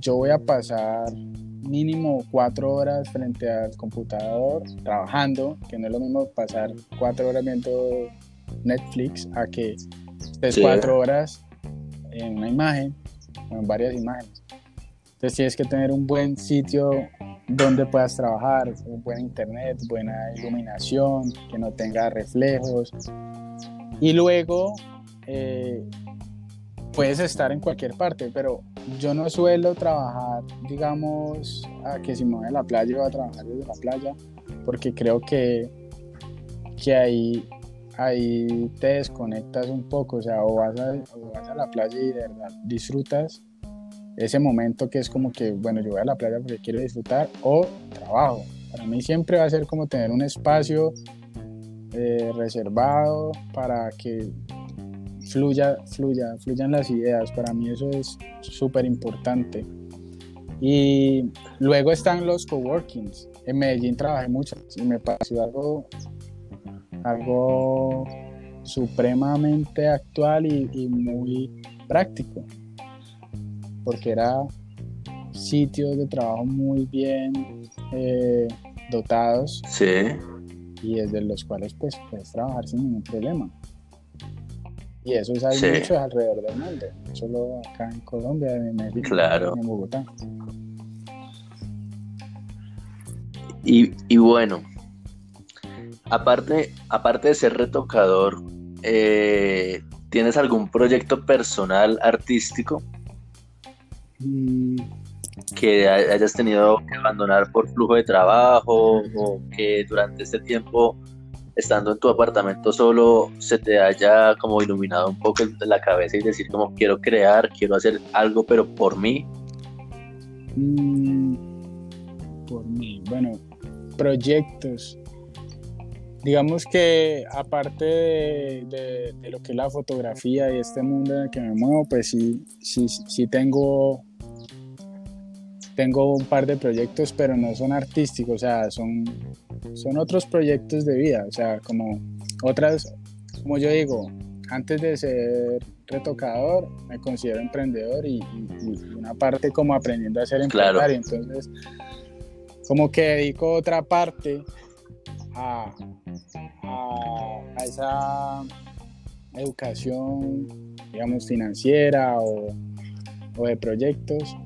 yo voy a pasar mínimo cuatro horas frente al computador trabajando, que no es lo mismo pasar cuatro horas viendo Netflix a que estés cuatro horas en una imagen o en varias imágenes. Entonces tienes que tener un buen sitio donde puedas trabajar, un buen internet, buena iluminación, que no tenga reflejos. Y luego eh, puedes estar en cualquier parte, pero yo no suelo trabajar, digamos, a que si me voy a la playa voy a trabajar desde la playa, porque creo que, que ahí, ahí te desconectas un poco, o sea, o vas, a, vas a la playa y disfrutas ese momento que es como que, bueno, yo voy a la playa porque quiero disfrutar, o trabajo. Para mí siempre va a ser como tener un espacio eh, reservado para que fluya, fluya, fluyan las ideas. Para mí eso es súper importante. Y luego están los coworkings. En Medellín trabajé mucho y me pareció algo, algo supremamente actual y, muy práctico, porque era sitios de trabajo muy bien eh, dotados sí. y desde los cuales pues puedes trabajar sin ningún problema. Y eso es hay mucho alrededor del mundo, no solo acá en Colombia, en México, claro. en Bogotá. Y, y, bueno, aparte, aparte de ser retocador, eh, ¿tienes algún proyecto personal artístico mm. que hayas tenido que abandonar por flujo de trabajo o que durante este tiempo estando en tu apartamento solo se te haya como iluminado un poco la cabeza y decir como quiero crear, quiero hacer algo pero por mí? Mm, por mí, bueno, proyectos. Digamos que aparte de, lo que es la fotografía y este mundo en el que me muevo, pues sí, sí, sí tengo tengo un par de proyectos, pero no son artísticos, o sea, son, son otros proyectos de vida, o sea, como otras, como yo digo, antes de ser retocador, me considero emprendedor y, una parte como aprendiendo a ser empresario, entonces, como que dedico otra parte a, a esa educación, digamos, financiera o, o de proyectos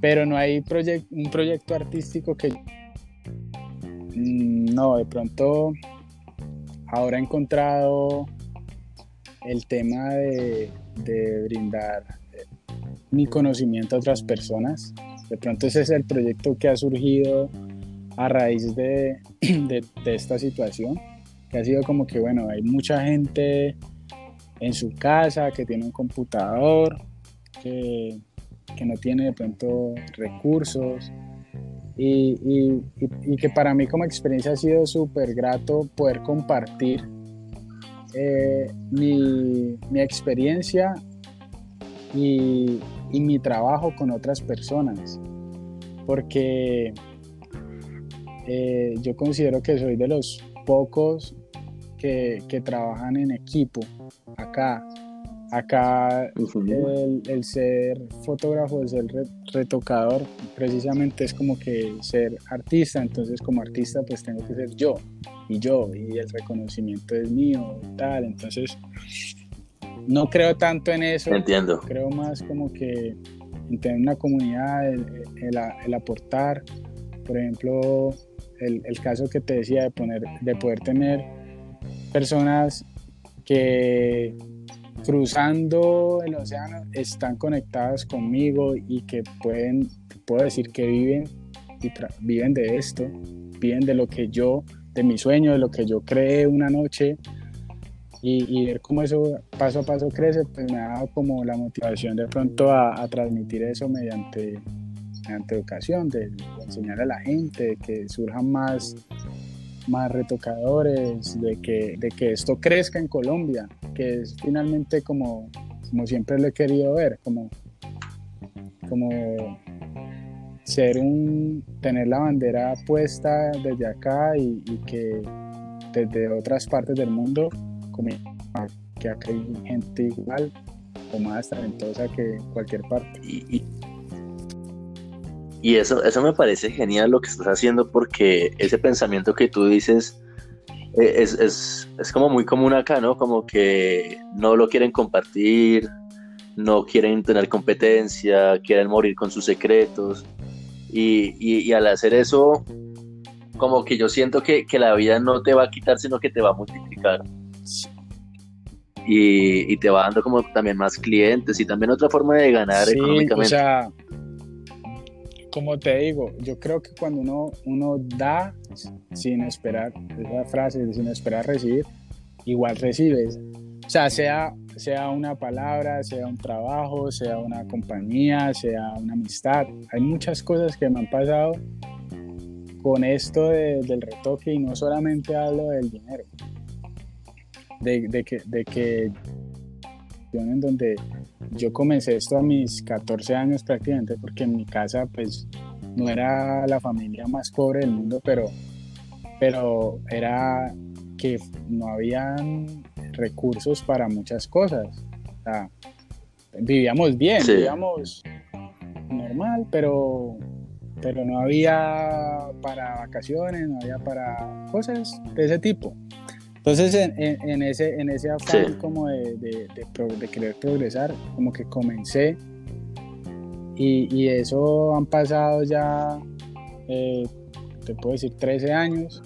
pero no hay un proyecto artístico que... Mm, no, de pronto ahora he encontrado el tema de, brindar eh, mi conocimiento a otras personas. De pronto ese es el proyecto que ha surgido a raíz de, de, esta situación, que ha sido como que, bueno, hay mucha gente en su casa que tiene un computador, que que no tiene de pronto recursos. Y, que para mí como experiencia ha sido súper grato poder compartir eh, mi, experiencia y, mi trabajo con otras personas. Porque eh, yo considero que soy de los pocos que, que trabajan en equipo acá Acá el, ser fotógrafo, el ser retocador, precisamente es como que ser artista, entonces como artista pues tengo que ser yo y yo y el reconocimiento es mío y tal, entonces no creo tanto en eso. Entiendo. Creo más como que en tener una comunidad, el, aportar, por ejemplo, el, el, caso que te decía de, poner, de poder tener personas que cruzando el océano están conectadas conmigo y que pueden, puedo decir que viven, y viven de esto, viven de lo que yo, de mi sueño, de lo que yo creé una noche y, ver cómo eso paso a paso crece, pues me ha dado como la motivación de pronto a, transmitir eso mediante, mediante educación, de, enseñar a la gente, de que surjan más más retocadores, de que, de que esto crezca en Colombia, que es finalmente como, como siempre lo he querido ver, como, como ser un, tener la bandera puesta desde acá y, que desde otras partes del mundo, como que acá hay gente igual o más talentosa que cualquier parte. Y, y eso, eso me parece genial lo que estás haciendo porque ese pensamiento que tú dices es, es, es, como muy común acá, ¿no? Como que no lo quieren compartir, no quieren tener competencia, quieren morir con sus secretos. Y, y, al hacer eso, como que yo siento que, que, la vida no te va a quitar, sino que te va a multiplicar. Y, y, te va dando como también más clientes y también otra forma de ganar sí, económicamente. O sea, como te digo, yo creo que cuando uno, uno da sin esperar, esa frase, sin esperar recibir, igual recibes. O sea, sea, sea una palabra, sea un trabajo, sea una compañía, sea una amistad. Hay muchas cosas que me han pasado con esto del retoque y no solamente hablo del dinero. De, de que, de que en donde yo comencé esto a mis 14 años prácticamente porque en mi casa pues no era la familia más pobre del mundo, pero, pero era que no habían recursos para muchas cosas. vivíamos bien, vivíamos normal, pero, pero no había para vacaciones, no había para cosas de ese tipo. Entonces, en, ese, en ese afán como de, de, querer progresar, como que comencé y, y eso han pasado ya, eh, te puedo decir, 13 años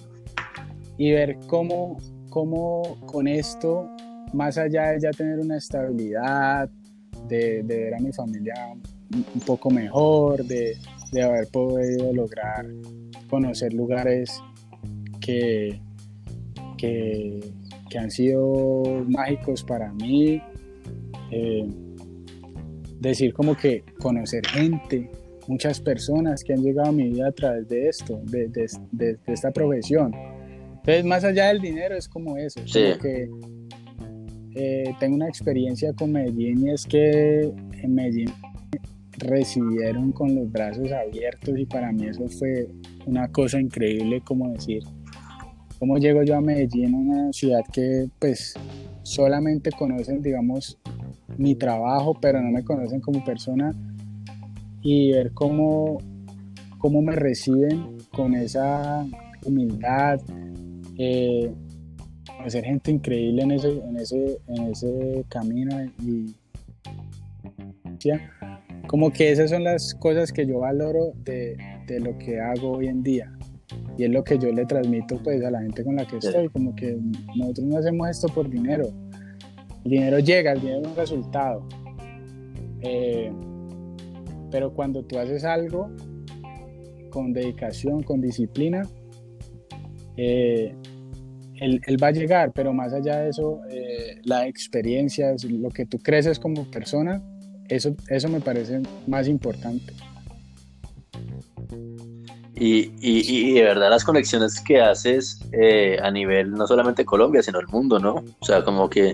y ver cómo, cómo con esto, más allá de ya tener una estabilidad, de, de ver a mi familia un poco mejor, de, de haber podido lograr conocer lugares que, que, han sido mágicos para mí. Eh, decir como que conocer gente, muchas personas que han llegado a mi vida a través de esto, de, de, esta profesión. Entonces, más allá del dinero, es como eso. que eh, tengo una experiencia con Medellín y es que en Medellín recibieron con los brazos abiertos y para mí eso fue una cosa increíble como decir cómo llego yo a Medellín, una ciudad que pues solamente conocen digamos mi trabajo pero no me conocen como persona y ver cómo, cómo me reciben con esa humildad eh, conocer gente increíble en ese, en ese, en ese camino y como que esas son las cosas que yo valoro de, de, lo que hago hoy en día y es lo que yo le transmito pues a la gente con la que estoy como que nosotros no hacemos esto por dinero. El dinero llega el dinero es un resultado. Eh, pero cuando tú haces algo con dedicación con disciplina eh, él, él, va a llegar pero más allá de eso eh, la experiencia lo que tú creces como persona eso, eso me parece más importante. Y, y, de verdad las conexiones que haces eh, a nivel no solamente Colombia, sino el mundo, ¿no? O sea, como que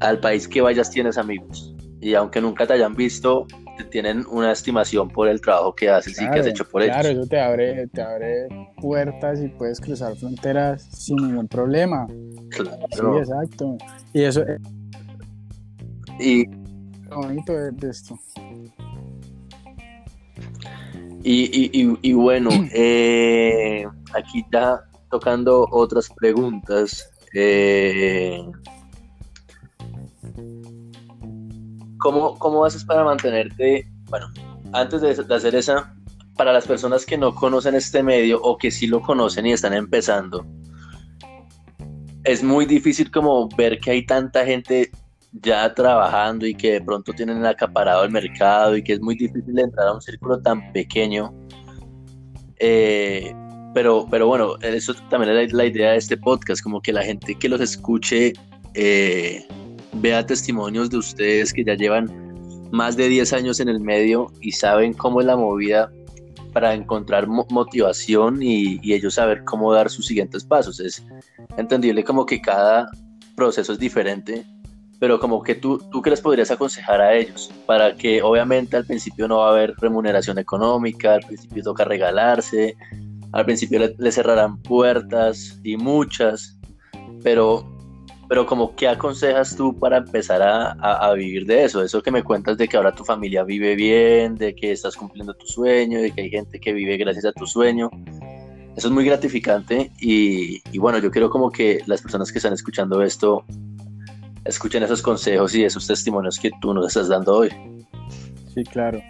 al país que vayas tienes amigos. Y aunque nunca te hayan visto, te tienen una estimación por el trabajo que haces y que has hecho por ellos. Claro, eso te abre, te abre puertas y puedes cruzar fronteras sin ningún problema. Claro. Sí, exacto. Y eso... Y, bonito de, esto. Y, bueno, eh, aquí está tocando otras preguntas. Eh, ¿cómo, haces para mantenerte? Bueno, antes de, de, hacer esa, para las personas que no conocen este medio o que sí lo conocen y están empezando, es muy difícil como ver que hay tanta gente ya trabajando y que de pronto tienen acaparado el mercado y que es muy difícil entrar a un círculo tan pequeño. Eh, pero, pero bueno, eso también es la, idea de este podcast, como que la gente que los escuche eh, vea testimonios de ustedes que ya llevan más de 10 años en el medio y saben cómo es la movida para encontrar motivación y, y ellos saber cómo dar sus siguientes pasos. Es entendible como que cada proceso es diferente pero como que tú, tú qué les podrías aconsejar a ellos para que obviamente al principio no va a haber remuneración económica, al principio toca regalarse, al principio le, cerrarán puertas y muchas, pero, pero como qué aconsejas tú para empezar a, a, vivir de eso, eso que me cuentas de que ahora tu familia vive bien, de que estás cumpliendo tu sueño, de que hay gente que vive gracias a tu sueño. Eso es muy gratificante y, y bueno, yo quiero como que las personas que están escuchando esto escuchen esos consejos y esos testimonios que tú nos estás dando hoy. Sí, claro.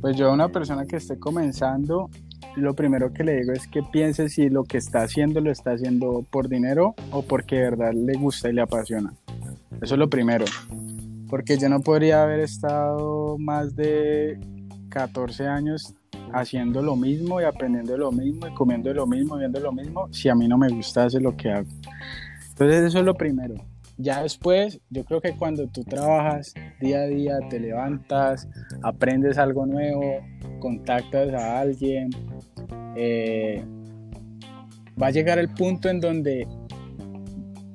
Pues yo a una persona que esté comenzando, lo primero que le digo es que piense si lo que está haciendo lo está haciendo por dinero o porque de verdad le gusta y le apasiona. Eso es lo primero. Porque yo no podría haber estado más de 14 años haciendo lo mismo y aprendiendo lo mismo y comiendo lo mismo, viendo lo mismo, si a mí no me gustase lo que hago. Entonces eso es lo primero. Ya después, yo creo que cuando tú trabajas día a día, te levantas, aprendes algo nuevo, contactas a alguien, eh, va a llegar el punto en donde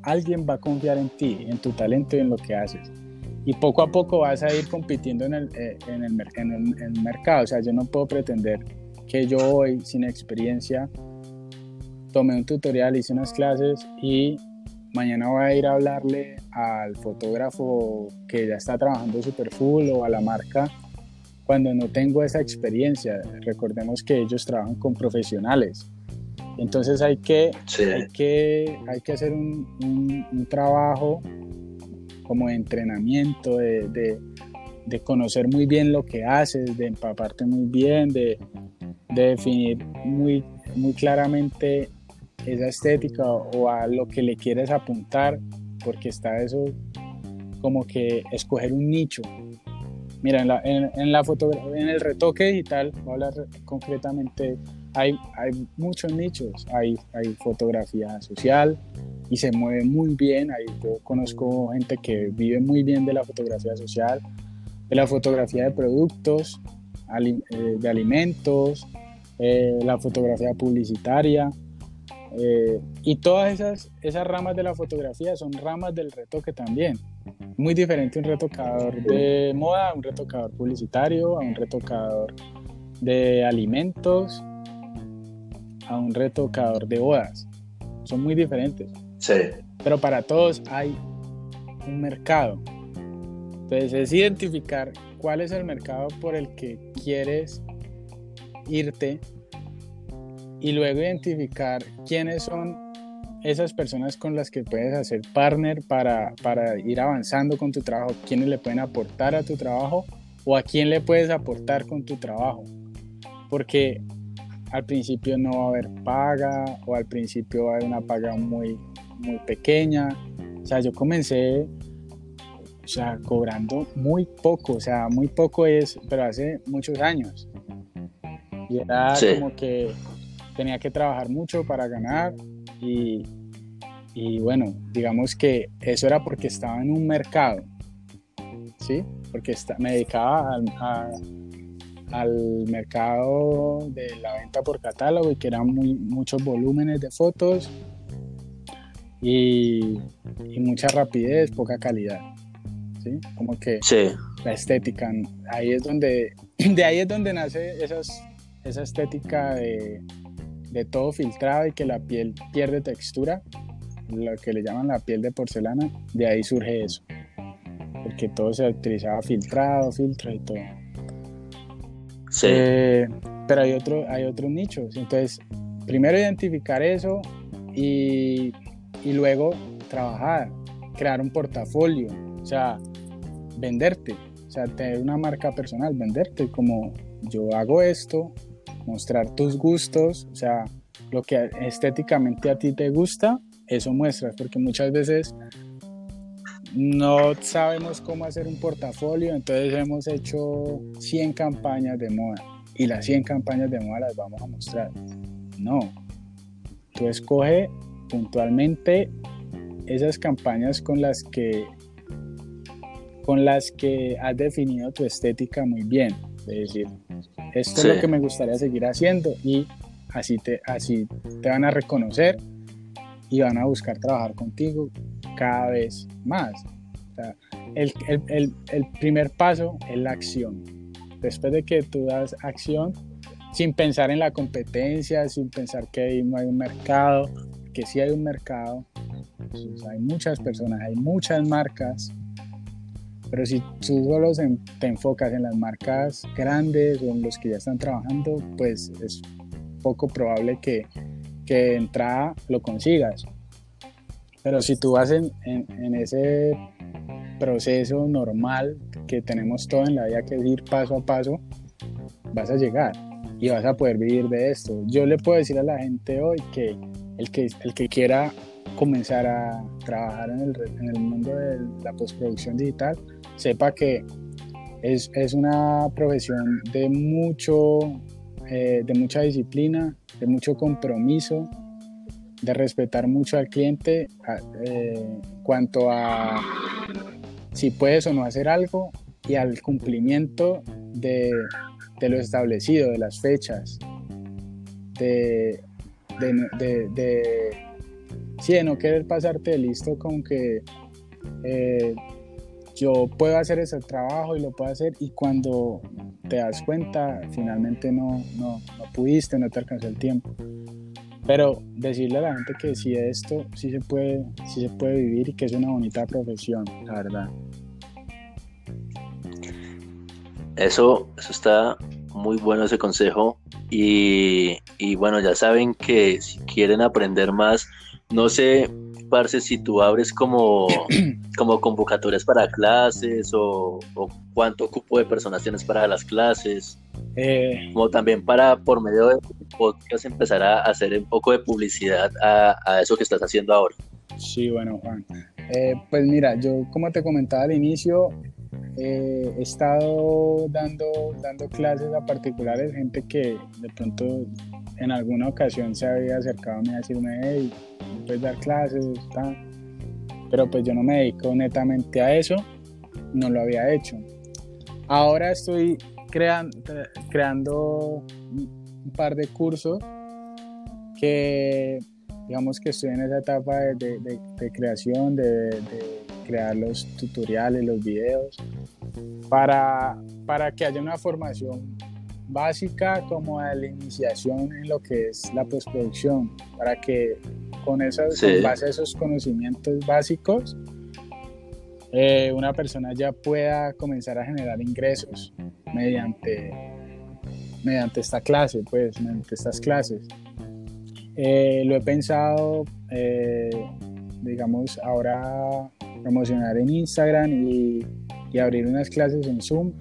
alguien va a confiar en ti, en tu talento y en lo que haces. Y poco a poco vas a ir compitiendo en el, eh, en el, en el mercado. O sea, yo no puedo pretender que yo hoy, sin experiencia, tomé un tutorial, hice unas clases y mañana voy a ir a hablarle al fotógrafo que ya está trabajando super full o a la marca cuando no tengo esa experiencia. Recordemos que ellos trabajan con profesionales. Entonces hay que, hay que, hay que hacer un, un, trabajo como de entrenamiento, de, de, de, conocer muy bien lo que haces, de empaparte muy bien, de, de definir muy, muy claramente esa estética o a lo que le quieres apuntar, porque está eso como que escoger un nicho. Mira, en, la, en, la en el retoque digital, voy a hablar concretamente, hay, hay muchos nichos. Hay, hay fotografía social y se mueve muy bien. Hay, yo conozco gente que vive muy bien de la fotografía social, de la fotografía de productos, eh, de alimentos, eh, la fotografía publicitaria. Eh, y todas esas, esas ramas de la fotografía son ramas del retoque también. Muy diferente un retocador de moda a un retocador publicitario, a un retocador de alimentos, a un retocador de bodas. Son muy diferentes. Sí. Pero para todos hay un mercado. Entonces es identificar cuál es el mercado por el que quieres irte y luego identificar quiénes son esas personas con las que puedes hacer partner para, para ir avanzando con tu trabajo, quiénes le pueden aportar a tu trabajo o a quién le puedes aportar con tu trabajo. Porque al principio no va a haber paga o al principio va a haber una paga muy, muy pequeña. O sea, yo comencé o sea, cobrando muy poco, o sea, muy poco es, pero hace muchos años. Y era como que tenía que trabajar mucho para ganar y, y, bueno, digamos que eso era porque estaba en un mercado, ¿sí? Porque me dedicaba al, mercado de la venta por catálogo y que eran muy, muchos volúmenes de fotos y, y mucha rapidez, poca calidad, ¿sí? Como que la estética, ahí es donde, de ahí es donde nace esas, esa estética de de todo filtrado y que la piel pierde textura, lo que le llaman la piel de porcelana, de ahí surge eso. Porque todo se utilizaba filtrado, filtro y todo. Sí. Eh, pero hay, otro, hay otros nichos. Entonces, primero identificar eso y, y luego trabajar, crear un portafolio, o sea, venderte, o sea, tener una marca personal, venderte como yo hago esto, mostrar tus gustos, o sea, lo que estéticamente a ti te gusta, eso muestras, porque muchas veces no sabemos cómo hacer un portafolio, entonces hemos hecho 100 campañas de moda y las 100 campañas de moda las vamos a mostrar. No, tú escoge puntualmente esas campañas con las que con las que has definido tu estética muy bien, es decir, esto es lo que me gustaría seguir haciendo y así te, así te van a reconocer y van a buscar trabajar contigo cada vez más. el, el, el, primer paso es la acción. Después de que tú das acción, sin pensar en la competencia, sin pensar que no hay un mercado, que sí hay un mercado, pues, hay muchas personas, hay muchas marcas, pero si tú solo te enfocas en las marcas grandes o en los que ya están trabajando, pues es poco probable que, que de entrada lo consigas. Pero si tú vas en, en, ese proceso normal que tenemos todo en la vida, que es ir paso a paso, vas a llegar y vas a poder vivir de esto. Yo le puedo decir a la gente hoy que el que, el que quiera comenzar a trabajar en el, en el mundo de la postproducción digital, sepa que es, es una profesión de, mucho, eh, de mucha disciplina, de mucho compromiso, de respetar mucho al cliente eh, cuanto a si puedes o no hacer algo y al cumplimiento de, de lo establecido, de las fechas, de, de, de, sí, de no querer pasarte listo con que eh, yo puedo hacer ese trabajo y lo puedo hacer y cuando te das cuenta finalmente no, no, no pudiste, no te alcanzó el tiempo. Pero decirle a la gente que si esto sí se puede, se puede vivir y que es una bonita profesión, la verdad. Eso, eso está muy bueno ese consejo. Y, y bueno, ya saben que si quieren aprender más, no sé, Parce, si tú abres como, como convocatorias para clases o, cuánto cupo de personas tienes para las clases. Eh, como también para, por medio de podcast, empezar a hacer un poco de publicidad a, a eso que estás haciendo ahora. Sí, bueno, Juan. Eh, pues mira, yo como te comentaba al inicio, eh, he estado dando, dando clases a particulares, gente que de pronto en alguna ocasión se había acercado a mí a decirme, hey, puedes dar clases, pero pues yo no me dedico netamente a eso, no lo había hecho. Ahora estoy creando, creando un par de cursos que digamos que estoy en esa etapa de, de, creación, de, crear los tutoriales, los videos, para, para que haya una formación básica como de la iniciación en lo que es la postproducción, para que con, esas, base a esos conocimientos básicos eh, una persona ya pueda comenzar a generar ingresos mediante, mediante esta clase, pues, mediante estas clases. Eh, lo he pensado, eh, digamos, ahora promocionar en Instagram y, y abrir unas clases en Zoom.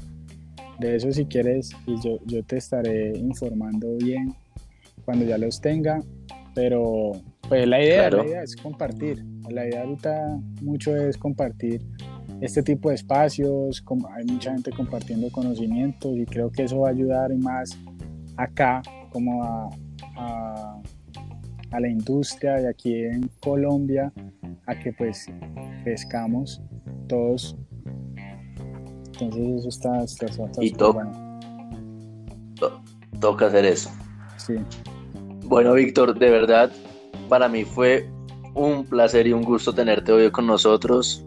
De eso si quieres, yo, yo te estaré informando bien cuando ya los tenga, pero pues la idea, la idea es compartir, la idea ahorita mucho es compartir este tipo de espacios, como hay mucha gente compartiendo conocimientos y creo que eso va a ayudar más acá como a, a, a la industria de aquí en Colombia a que pues pescamos todos entonces eso está, está, y toca hacer eso. Sí. Bueno, Víctor, de verdad, para mí fue un placer y un gusto tenerte hoy con nosotros.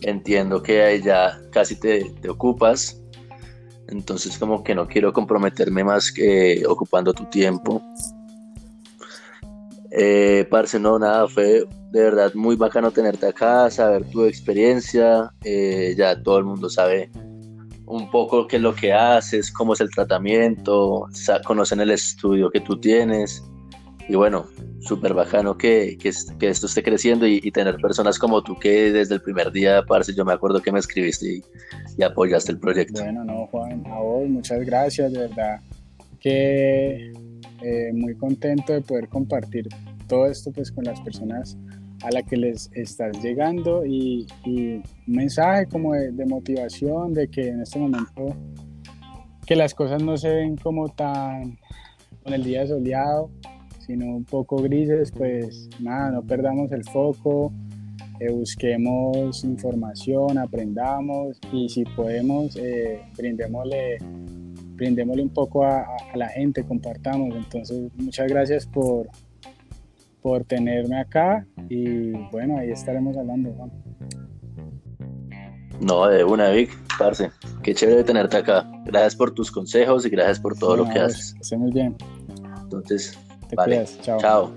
Entiendo que ya casi te, te ocupas, entonces como que no quiero comprometerme más que ocupando tu tiempo. Eh, parce, no, nada, fue de verdad muy bacano tenerte acá, saber tu experiencia, eh, ya todo el mundo sabe un poco qué es lo que haces, cómo es el tratamiento, conocen el estudio que tú tienes. Y bueno, súper bacano que, que, esto esté creciendo y, tener personas como tú que desde el primer día, parce, yo me acuerdo que me escribiste y, apoyaste el proyecto. Bueno, no, Juan, a muchas gracias, de verdad. Que eh, muy contento de poder compartir todo esto pues con las personas a las que les estás llegando y, un mensaje como de, motivación de que en este momento que las cosas no se ven como tan con el día soleado sino un poco grises pues nada no perdamos el foco eh, busquemos información aprendamos y si podemos eh, brindémosle brindémosle un poco a, la gente, compartamos. Entonces, muchas gracias por, por tenerme acá y bueno, ahí estaremos hablando, Juan. No, de una, Vic, parce. Qué chévere tenerte acá. Gracias por tus consejos y gracias por todo lo que haces. Que muy bien. Entonces, te vale. Chao. Chao.